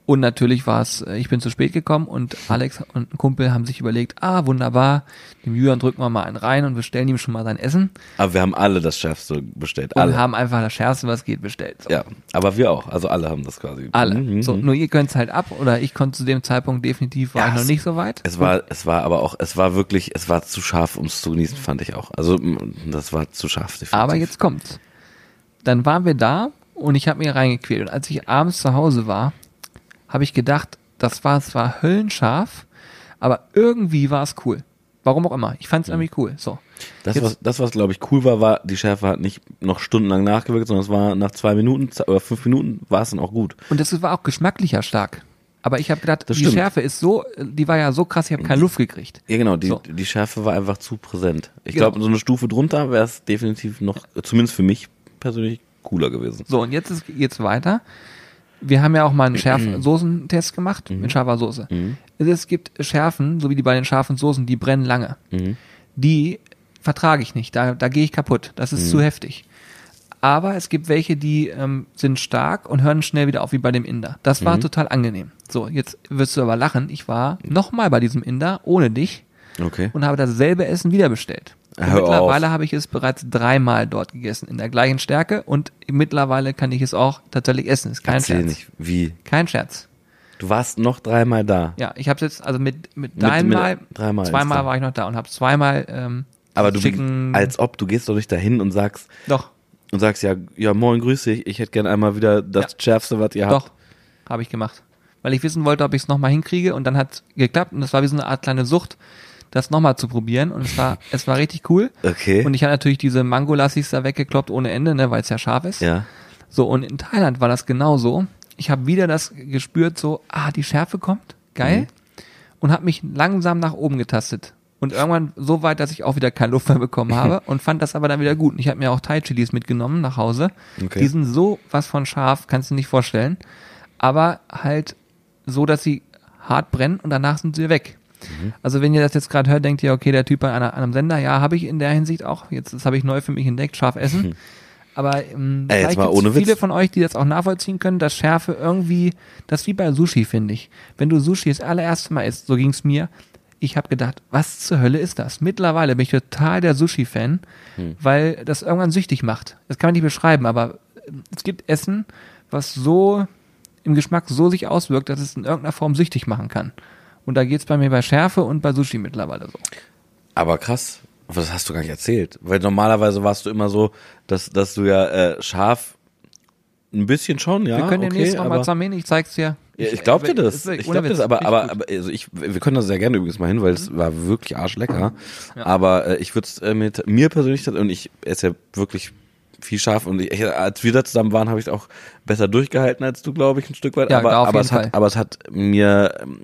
Und natürlich war es, äh, ich bin zu spät gekommen und Alex und ein Kumpel haben sich überlegt, ah, wunderbar, dem Julian drücken wir mal einen rein und wir stellen ihm schon mal sein Essen.
Aber wir haben alle das Schärfste bestellt.
Und
Alle.
haben einfach das Schärfste, was geht, bestellt. So.
ja, aber wir auch. Also alle haben das quasi.
Alle.
Mhm,
So, nur ihr könnt's halt ab oder ich konnte zu dem Zeitpunkt definitiv, war
Ja,
ich noch
es-
nicht so weit.
Es war, es war aber auch, es war wirklich, es war zu scharf, um es zu genießen, fand ich auch. Also das war zu scharf. Definitiv.
Aber jetzt kommt's. Dann waren wir da und ich habe mich reingequält. Und als ich abends zu Hause war, habe ich gedacht, das war zwar höllenscharf, aber irgendwie war es cool. Warum auch immer. Ich fand es irgendwie cool. So.
das,
jetzt-
was, das, was glaube ich cool war, war, die Schärfe hat nicht noch stundenlang nachgewirkt, sondern es war nach zwei Minuten oder fünf Minuten war es dann auch gut.
Und das war auch geschmacklicher stark. Aber ich habe gedacht,
Das
die
stimmt.
Schärfe ist so, die war ja so krass, ich habe keine Luft gekriegt.
Ja, genau, die,
So.
die Schärfe war einfach zu präsent. Ich
Genau.
glaube, so eine Stufe drunter wäre es definitiv noch, zumindest für mich persönlich, cooler gewesen.
So, und jetzt ist, geht's weiter. Wir haben ja auch mal einen Schärf-Soßentest gemacht
Mhm.
mit scharfer Soße. Es gibt Schärfen, so wie die bei den scharfen Soßen, die brennen lange. Die vertrage ich nicht. Da, da gehe ich kaputt. Das ist zu heftig. Aber es gibt welche, die ähm, sind stark und hören schnell wieder auf, wie bei dem Inder. Das war total angenehm. So, jetzt wirst du aber lachen. Ich war nochmal bei diesem Inder ohne dich
Okay.
und habe dasselbe Essen wieder bestellt. Mittlerweile habe ich es bereits dreimal dort gegessen, in der gleichen Stärke und mittlerweile kann ich es auch tatsächlich essen. Ist kein
Erzähl
Scherz.
nicht, wie.
Kein Scherz.
Du warst noch dreimal da.
Ja, ich habe jetzt also mit mit
Mit-
deinem
mit-
Mal,
dreimal
zweimal war ich noch da und habe zweimal ähm,
Aber du,
schicken,
als ob, du gehst doch nicht dahin und sagst,
doch
und sagst, ja, ja, moin, grüß dich, ich hätte gern einmal wieder das
Ja.
Schärfste, was ihr habt.
doch habe ich gemacht, weil ich wissen wollte, ob ich es nochmal hinkriege und dann hat geklappt und das war wie so eine Art kleine Sucht, das nochmal zu probieren und es war <laughs> es war richtig cool.
Okay.
Und ich habe natürlich diese Mangolassis da weggekloppt ohne Ende, ne, weil es ja scharf ist.
ja.
So, und in Thailand war das genauso. Ich habe wieder das gespürt, so, ah, die Schärfe kommt, geil. Und habe mich langsam nach oben getastet. Und irgendwann so weit, dass ich auch wieder keine Luft mehr bekommen habe <laughs> und fand das aber dann wieder gut. Und ich habe mir auch Thai-Chilis mitgenommen nach Hause.
Okay.
Die sind so was von scharf, kannst du nicht vorstellen. Aber halt so, dass sie hart brennen und danach sind sie weg.
Mhm.
Also wenn ihr das jetzt gerade hört, denkt ihr, okay, der Typ bei einer, einem Sender, ja, habe ich in der Hinsicht auch. Jetzt, das habe ich neu für mich entdeckt, scharf essen. Aber ähm,
Ey,
vielleicht gibt's
ohne Witz.
viele von euch, die das auch nachvollziehen können, dass Schärfe irgendwie, das ist wie bei Sushi, finde ich. Wenn du Sushi das allererste Mal isst, so ging's mir, ich habe gedacht, was zur Hölle ist das? Mittlerweile bin ich total der Sushi-Fan,
Hm.
weil das irgendwann süchtig macht. Das kann man nicht beschreiben, aber ähm, es gibt Essen, was so im Geschmack so sich auswirkt, dass es in irgendeiner Form süchtig machen kann. Und da geht's bei mir bei Schärfe und bei Sushi mittlerweile so.
Aber krass, das hast du gar nicht erzählt. Weil normalerweise warst du immer so, dass, dass du ja äh, scharf ein bisschen schon, ja.
Wir können
okay,
demnächst noch mal
aber-
zusammen ich zeig's dir.
Ja, ich glaub dir das. Ich glaub
ohne
dir das, aber, aber, aber also ich, wir können das sehr gerne übrigens mal hin, weil es war wirklich arschlecker. Aber äh, ich würde es äh, mit mir persönlich, und ich esse ja wirklich viel scharf und ich, als wir da zusammen waren, habe ich auch besser durchgehalten als du, glaube ich, ein Stück weit.
Ja,
aber, aber
jeden
es hat,
Fall.
aber es hat mir ähm,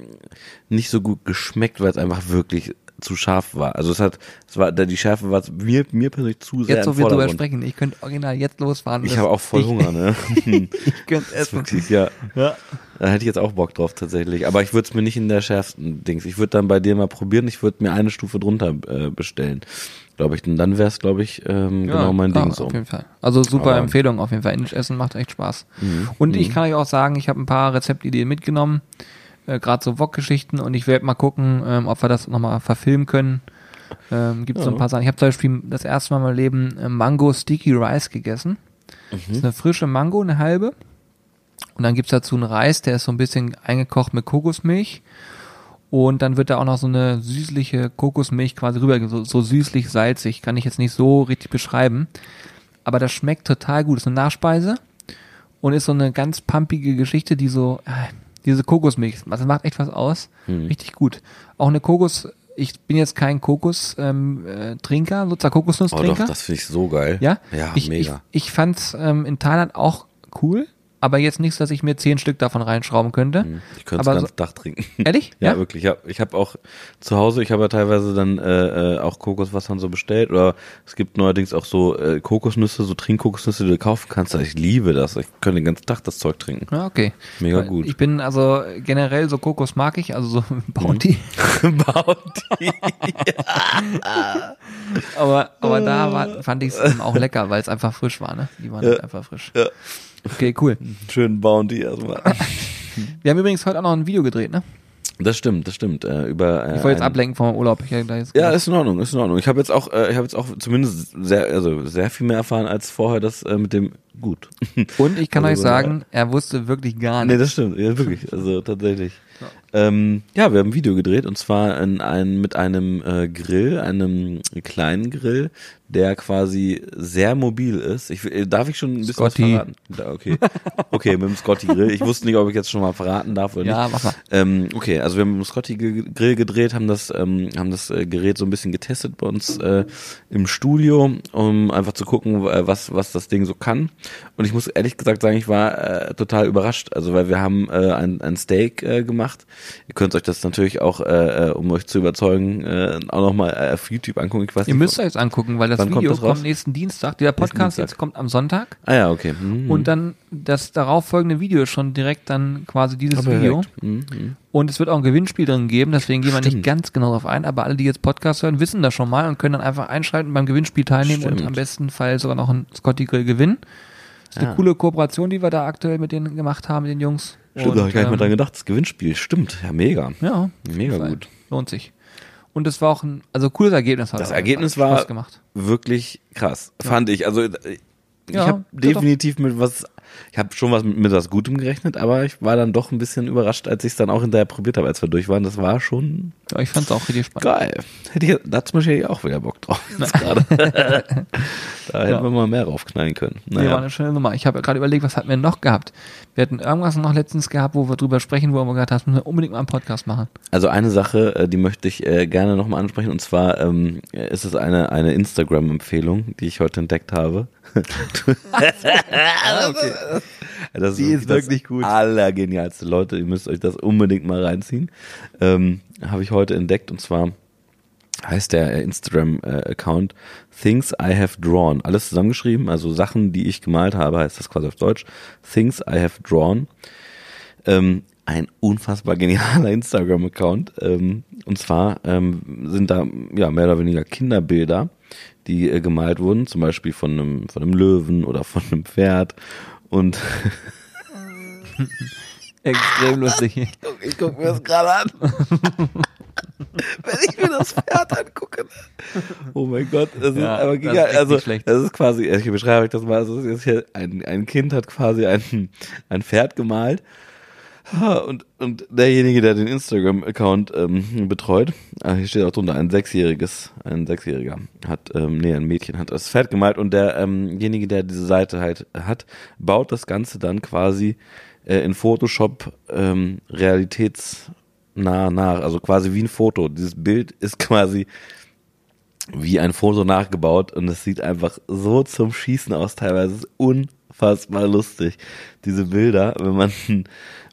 nicht so gut geschmeckt, weil es einfach wirklich zu scharf war. Also es hat, es war, die Schärfe war mir, mir persönlich zu sehr
Jetzt so
im
viel drüber sprechen. Ich könnte original jetzt losfahren.
Ich habe auch voll Hunger, ne? <laughs> <laughs>
Ich könnte essen.
wirklich, ja.
Ja.
Da hätte ich jetzt auch Bock drauf tatsächlich. Aber ich würde es mir nicht in der schärfsten Dings. Ich würde dann bei dir mal probieren. Ich würde mir eine Stufe drunter äh, bestellen. Glaube ich. Und dann wäre es, glaube ich, ähm, genau mein
klar,
Ding so.
Auf jeden Fall. Also super
Aber-
Empfehlung auf jeden Fall. Indisch essen macht echt Spaß.
Mhm.
Und ich kann euch auch sagen, ich habe ein paar Rezeptideen mitgenommen, äh, gerade so Wok-Geschichten und ich werde mal gucken, ähm, ob wir das nochmal verfilmen können. Ähm, Gibt es so ein
Ja.
paar Sachen. Ich habe zum Beispiel das erste Mal in meinem Leben äh, Mango Sticky Rice gegessen. Das ist eine frische Mango, eine halbe. Und dann gibt's dazu einen Reis, der ist so ein bisschen eingekocht mit Kokosmilch. Und dann wird da auch noch so eine süßliche Kokosmilch quasi rüber, so, so süßlich salzig, kann ich jetzt nicht so richtig beschreiben. Aber das schmeckt total gut. ist eine Nachspeise und ist so eine ganz pumpige Geschichte, die so, äh, diese Kokosmilch, das macht echt was aus. Richtig gut. Auch eine Kokos, ich bin jetzt kein Kokos-Trinker, ähm, äh, Trinker, sozusagen
Oh
Kokosnusstrinker.
doch, das finde ich so geil.
Ja,
Ja,
ich,
mega.
Ich, ich fand's ähm, in Thailand auch cool, aber jetzt nicht, so, dass ich mir zehn Stück davon reinschrauben könnte.
Ich könnte es
aber
ganz
so,
Tag trinken. <laughs>
ehrlich?
Ja, wirklich. Ja, ich habe auch zu Hause, ich habe ja teilweise dann äh, äh, auch Kokoswasser und so bestellt. Oder es gibt neuerdings auch so äh, Kokosnüsse, so Trinkkokosnüsse, die du kaufen kannst. Ich liebe das. Ich könnte den ganzen Tag das Zeug trinken.
Ja, okay.
Mega gut.
Ich bin also generell so Kokos mag ich, also so <laughs> Bounty. <laughs>
Bounty.
aber aber da war, fand ich es auch lecker, weil es einfach frisch war, ne? Die waren halt einfach frisch.
Ja.
Okay, cool.
Schön Bounty erstmal. <laughs>
Wir haben übrigens heute auch noch ein Video gedreht, ne?
Das stimmt, das stimmt. Äh, über, äh,
Ich wollte jetzt ablenken vom Urlaub. Ich da jetzt
Ja, ist in Ordnung, ist in Ordnung. Ich habe jetzt auch, äh, ich habe jetzt auch zumindest sehr, also sehr viel mehr erfahren als vorher das äh, mit dem gut. <laughs>
Und ich kann
Also
euch sagen, er wusste wirklich gar
Nee,
nichts.
das stimmt, ja, wirklich. Also tatsächlich. Ähm, ja, wir haben ein Video gedreht und zwar in ein, mit einem äh, Grill, einem kleinen Grill, der quasi sehr mobil ist. Ich, äh, darf ich schon ein bisschen
Scotty.
was verraten? Da, okay. okay, mit dem Scotty Grill. Ich wusste nicht, ob ich jetzt schon mal verraten darf oder
Ja,
nicht.
mach mal.
Ähm, okay, also wir haben mit dem Scotty Ge- Grill gedreht, haben das, ähm, haben das äh, Gerät so ein bisschen getestet bei uns äh, im Studio, um einfach zu gucken, äh, was, was das Ding so kann. Und ich muss ehrlich gesagt sagen, ich war äh, total überrascht. Also weil wir haben äh, ein, ein Steak äh, gemacht. Ihr könnt euch das natürlich auch, äh, äh, um euch zu überzeugen, äh, auch nochmal äh, auf YouTube angucken. Ich weiß
Ihr
nicht,
müsst euch das angucken, weil das
Wann kommt
Video
das
kommt, nächsten Dienstag. Der Podcast jetzt kommt am Sonntag.
Ah ja, okay. Mhm.
Und dann das darauffolgende Video ist schon direkt dann quasi dieses
Ah,
Video.
Mhm, mhm.
Und es wird auch ein Gewinnspiel drin geben, deswegen gehen wir nicht
Stimmt.
ganz genau darauf ein, aber alle, die jetzt Podcast hören, wissen das schon mal und können dann einfach einschalten, beim Gewinnspiel teilnehmen und
Stimmt.
am besten Fall sogar noch einen Scotty Grill gewinnen. Das ist eine
Ah.
coole Kooperation, die wir da aktuell mit denen gemacht haben, mit den Jungs.
Stimmt,
Und,
da habe ich gar nicht mehr
ähm,
dran gedacht. Das Gewinnspiel, stimmt. Ja, mega.
Ja,
Mega gut.
Lohnt sich. Und es war auch ein, also cooles Ergebnis. Hat
Das Ergebnis war
gemacht.
wirklich krass, fand ich. Also äh, ich
Ja,
habe definitiv mit was, ich habe schon was mit, mit was Gutem gerechnet, aber ich war dann doch ein bisschen überrascht, als ich es dann auch hinterher probiert habe, als wir durch waren. Das war schon
Ja, ich fand's auch richtig spannend.
geil. Hätte ich, da zum Beispiel auch wieder Bock drauf. Jetzt gerade. <laughs> da hätten
Ja.
wir mal mehr raufknallen können.
Nee, war
Naja.
eine schöne Nummer. Ich habe gerade überlegt, was hatten wir noch gehabt? Wir hatten irgendwas noch letztens gehabt, wo wir drüber sprechen, wo wir gesagt haben, das müssen wir unbedingt mal einen Podcast machen.
Also eine Sache, äh, die möchte ich äh, gerne nochmal ansprechen, und zwar ähm, ist es eine, eine Instagram-Empfehlung, die ich heute entdeckt habe. <laughs>
okay.
Das
Die ist wirklich
das
gut.
Allergenialste, Leute, ihr müsst euch das unbedingt mal reinziehen. Ähm, Habe ich heute entdeckt und zwar heißt der äh, Instagram-Account Things I Have Drawn. Alles zusammengeschrieben, also Sachen, die ich gemalt habe, heißt das quasi auf Deutsch. Things I Have Drawn. Ähm, ein unfassbar genialer <laughs> Instagram-Account. Ähm, und zwar ähm, sind da ja mehr oder weniger Kinderbilder, die äh, gemalt wurden, zum Beispiel von einem, von einem Löwen oder von einem Pferd. Und <laughs>
Extrem lustig.
ich gucke mir das gerade an. <laughs> Wenn ich mir das Pferd angucke. ne? Oh mein Gott, das ist
Ja,
aber
das ist
giga. also,
schlecht.
das ist quasi, ich beschreibe euch das mal, also, das ist jetzt hier ein, ein Kind hat quasi ein, ein Pferd gemalt. <laughs> Und, und derjenige, der den Instagram-Account ähm, betreut, ah, hier steht auch drunter, ein Sechsjähriges, ein Sechsjähriger hat, ähm, nee, ein Mädchen hat das Pferd gemalt und derjenige, der diese Seite halt hat, baut das Ganze dann quasi äh, in Photoshop ähm, realitätsnah nach, also quasi wie ein Foto. Dieses Bild ist quasi wie ein Foto nachgebaut und es sieht einfach so zum Schießen aus teilweise. Ist unfassbar lustig. Diese Bilder, wenn man,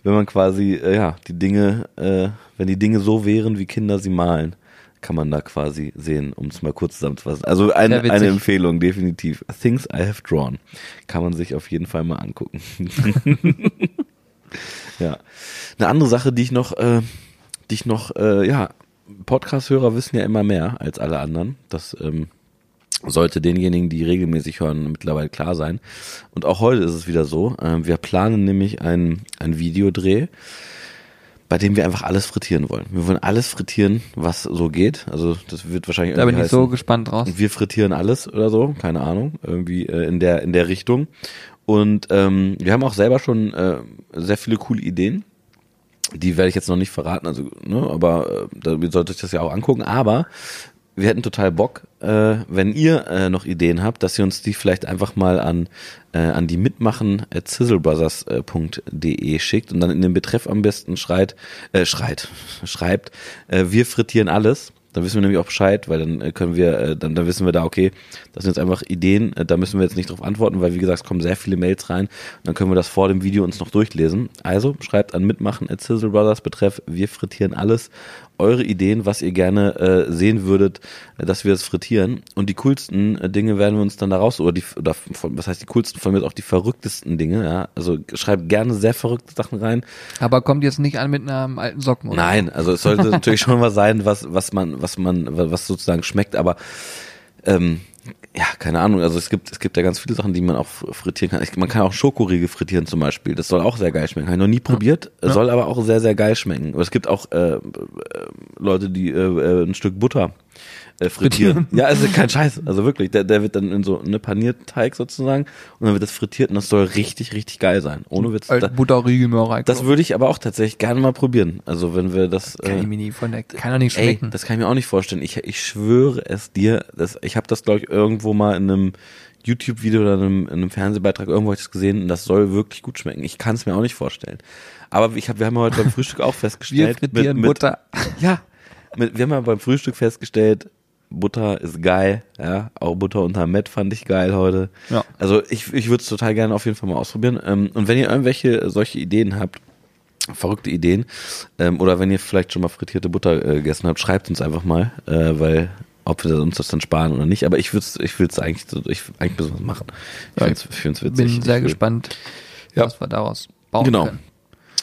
wenn man quasi, äh, ja, die Dinge, äh, wenn die Dinge so wären, wie Kinder sie malen, kann man da quasi sehen, um es mal kurz zusammenzufassen. Also ein,
witzig.
eine Empfehlung, definitiv. Things I have drawn. Kann man sich auf jeden Fall mal angucken. <laughs> ja. Eine andere Sache, die ich noch, äh, die ich noch, äh, ja, Podcast-Hörer wissen ja immer mehr als alle anderen. Das ähm, Sollte denjenigen, die regelmäßig hören, mittlerweile klar sein. Und auch heute ist es wieder so. Ähm, wir planen nämlich ein, ein Videodreh, bei dem wir einfach alles frittieren wollen. Wir wollen alles frittieren, was so geht. Also das wird wahrscheinlich
Da bin
irgendwie
ich so gespannt draus.
wir frittieren alles oder so, keine Ahnung, irgendwie äh, in der in der Richtung. Und ähm, wir haben auch selber schon äh, sehr viele coole Ideen. Die werde ich jetzt noch nicht verraten, also ne, aber äh, ihr solltet euch das ja auch angucken. Aber wir hätten total Bock, äh, wenn ihr äh, noch Ideen habt, dass ihr uns die vielleicht einfach mal an äh, an die mitmachen at sizzlebrothers.de schickt und dann in den Betreff am besten schreit, äh, schreit, <laughs> schreibt, äh, wir frittieren alles. Dann wissen wir nämlich auch Bescheid, weil dann äh, können wir, äh, dann, dann wissen wir da, okay, das sind jetzt einfach Ideen, äh, da müssen wir jetzt nicht drauf antworten, weil wie gesagt, es kommen sehr viele Mails rein. Dann können wir das vor dem Video uns noch durchlesen. Also schreibt an mitmachen at Sizzle betreff, wir frittieren alles. Eure Ideen, was ihr gerne äh, sehen würdet, dass wir es frittieren. Und die coolsten äh, Dinge werden wir uns dann daraus, oder die, oder von, was heißt die coolsten, von mir auch die verrücktesten Dinge, ja. Also schreibt gerne sehr verrückte Sachen rein.
Aber kommt jetzt nicht an mit einem alten Socken, oder?
Nein, also es sollte <laughs> natürlich schon was sein, was, was man, was man, was sozusagen schmeckt, aber ähm, ja, keine Ahnung. Also es gibt, es gibt ja ganz viele Sachen, die man auch frittieren kann. Man kann auch Schokoriegel frittieren zum Beispiel. Das soll auch sehr geil schmecken. Habe ich noch nie probiert.
Ja.
Soll aber auch sehr, sehr geil schmecken. Aber es gibt auch äh, äh, Leute, die äh, äh, ein Stück Butter äh, frittieren. ja, also kein Scheiß. Also wirklich, der, der wird dann in so eine Panierteig sozusagen und dann wird das frittiert und das soll richtig, richtig geil sein. Ohne Witz. Da,
Alten Butterriegel Mörei.
das würde ich aber auch tatsächlich gerne mal probieren. Also wenn wir das.
kann
äh,
ich mir nie von der, kann doch nicht
Ey,
schmecken.
das kann ich mir auch nicht vorstellen. Ich, ich schwöre es dir, dass, ich habe das, glaube ich, irgendwo mal in einem YouTube-Video oder in einem, in einem Fernsehbeitrag irgendwo hab ich das gesehen und das soll wirklich gut schmecken. Ich kann es mir auch nicht vorstellen. Aber ich hab, wir haben ja heute beim Frühstück auch
wir
festgestellt.
frittieren
mit, mit,
Butter.
Ja, mit, wir haben ja beim Frühstück festgestellt, Butter ist geil, ja. Auch Butter unter Met fand ich geil heute.
Ja.
Also ich, ich würde es total gerne auf jeden Fall mal ausprobieren. Ähm, und wenn ihr irgendwelche solche Ideen habt, verrückte Ideen, ähm, oder wenn ihr vielleicht schon mal frittierte Butter äh, gegessen habt, schreibt uns einfach mal, äh, weil ob wir uns das dann sparen oder nicht. Aber ich würde ich will's eigentlich, ich eigentlich müssen wir es machen. Ich
Ja,
ich find's witzig.
Bin
Ich
sehr
will-
gespannt,
Ja.
was wir daraus bauen
Genau.
können.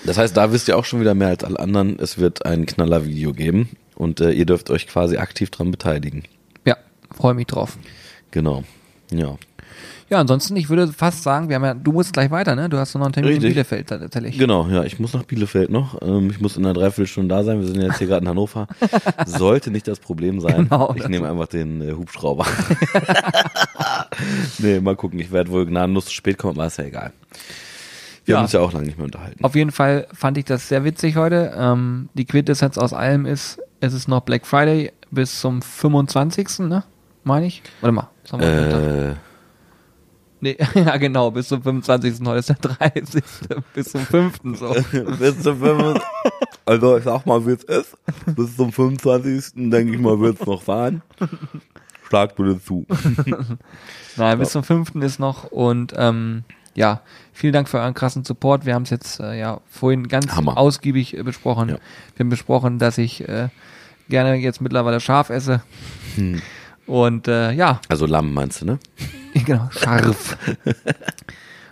Das heißt, da wisst ihr auch schon wieder mehr als alle anderen. Es wird ein Knaller-Video geben und äh, ihr dürft euch quasi aktiv dran beteiligen.
Ja, freue mich drauf.
Genau. Ja.
Ja, ansonsten, ich würde fast sagen, wir haben ja, du musst gleich weiter, ne? Du hast noch einen Termin
Richtig.
in Bielefeld tatsächlich.
Genau, ja, ich muss nach Bielefeld noch. Ähm, ich muss in einer Dreiviertelstunde da sein. Wir sind jetzt hier gerade in Hannover. <laughs> Sollte nicht das Problem sein.
Genau,
ich nehme einfach den äh, Hubschrauber. <laughs> nee, mal gucken. Ich werde wohl gnadenlos zu spät kommen, aber ist ja egal. Wir
Ja.
haben uns ja auch lange nicht mehr unterhalten.
Auf jeden Fall fand ich das sehr witzig heute. Ähm, die Quintessenz aus allem ist, es ist noch Black Friday bis zum 25. ne? Meine ich? Warte mal.
Äh,
Nee, <laughs> ja genau, bis zum 25. Heute ist der 30. bis zum 5. so. <laughs>
bis zum 25. Also ich sag mal, wie es ist. Bis zum 25. denke ich mal, wird es noch fahren. Schlag bitte zu. <laughs>
Nein, bis zum 5. ist noch und ähm, ja, vielen Dank für euren krassen Support. Wir haben es jetzt äh, ja vorhin ganz
Hammer.
ausgiebig äh, besprochen.
Ja.
Wir haben besprochen, dass ich äh, gerne jetzt mittlerweile scharf esse.
Hm.
Und äh, ja,
Also Lamm meinst du, ne? <laughs>
genau, scharf.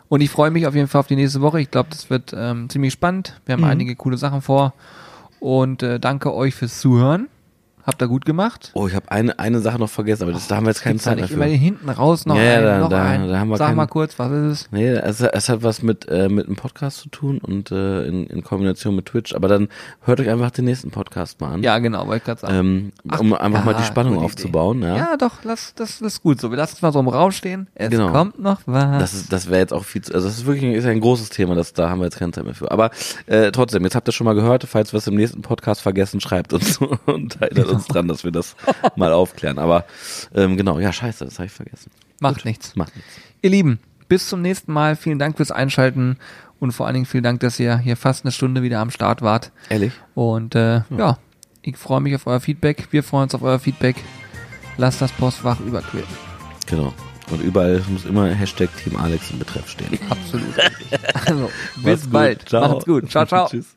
Und ich freue mich auf jeden Fall auf die nächste Woche. Ich glaube, das wird ähm, ziemlich spannend. Wir
Mhm.
haben einige coole Sachen vor. Und äh, danke euch fürs Zuhören. Habt ihr gut gemacht.
Oh, ich habe eine, eine Sache noch vergessen, aber das, da haben wir jetzt keine Zeit mehr
nicht
für.
immer hinten raus noch
Ja,
einen,
da-
noch
da-
einen.
da haben wir
Sag
keinen-
mal kurz, was ist es?
Nee, es, es hat was mit, äh, mit einem Podcast zu tun und äh, in, in Kombination mit Twitch. Aber dann hört euch einfach den nächsten Podcast mal an.
Ja, genau, wollte ich gerade sagen.
Ähm,
Ach,
um einfach mal
ja,
die Spannung aufzubauen. Ja.
Ja, doch, lass, das, ist gut so. Wir lassen es mal so im Raum stehen. Es
Genau.
kommt noch was.
Das ist, das wäre jetzt auch viel zu, also das ist wirklich ist ein großes Thema, das, da haben wir jetzt keine Zeit mehr für. Aber äh, trotzdem, jetzt habt ihr schon mal gehört, falls wir es im nächsten Podcast vergessen, schreibt uns <laughs> und teilt uns dran, dass wir das <laughs> mal aufklären. Aber ähm, genau, ja, scheiße, das habe ich vergessen.
Macht nichts.
Macht nichts.
Ihr Lieben, bis zum nächsten Mal. Vielen Dank fürs Einschalten und vor allen Dingen vielen Dank, dass ihr hier fast eine Stunde wieder am Start wart.
Ehrlich?
Und äh, ja, ich freue mich auf euer Feedback. Wir freuen uns auf euer Feedback. Lasst das Postfach überquillen.
Genau. Und überall muss immer Hashtag Team Alex im Betreff stehen.
Absolut. <laughs> also, bis
gut.
bald.
Ciao.
Macht's gut. Ciao, ciao. <laughs>
Tschüss.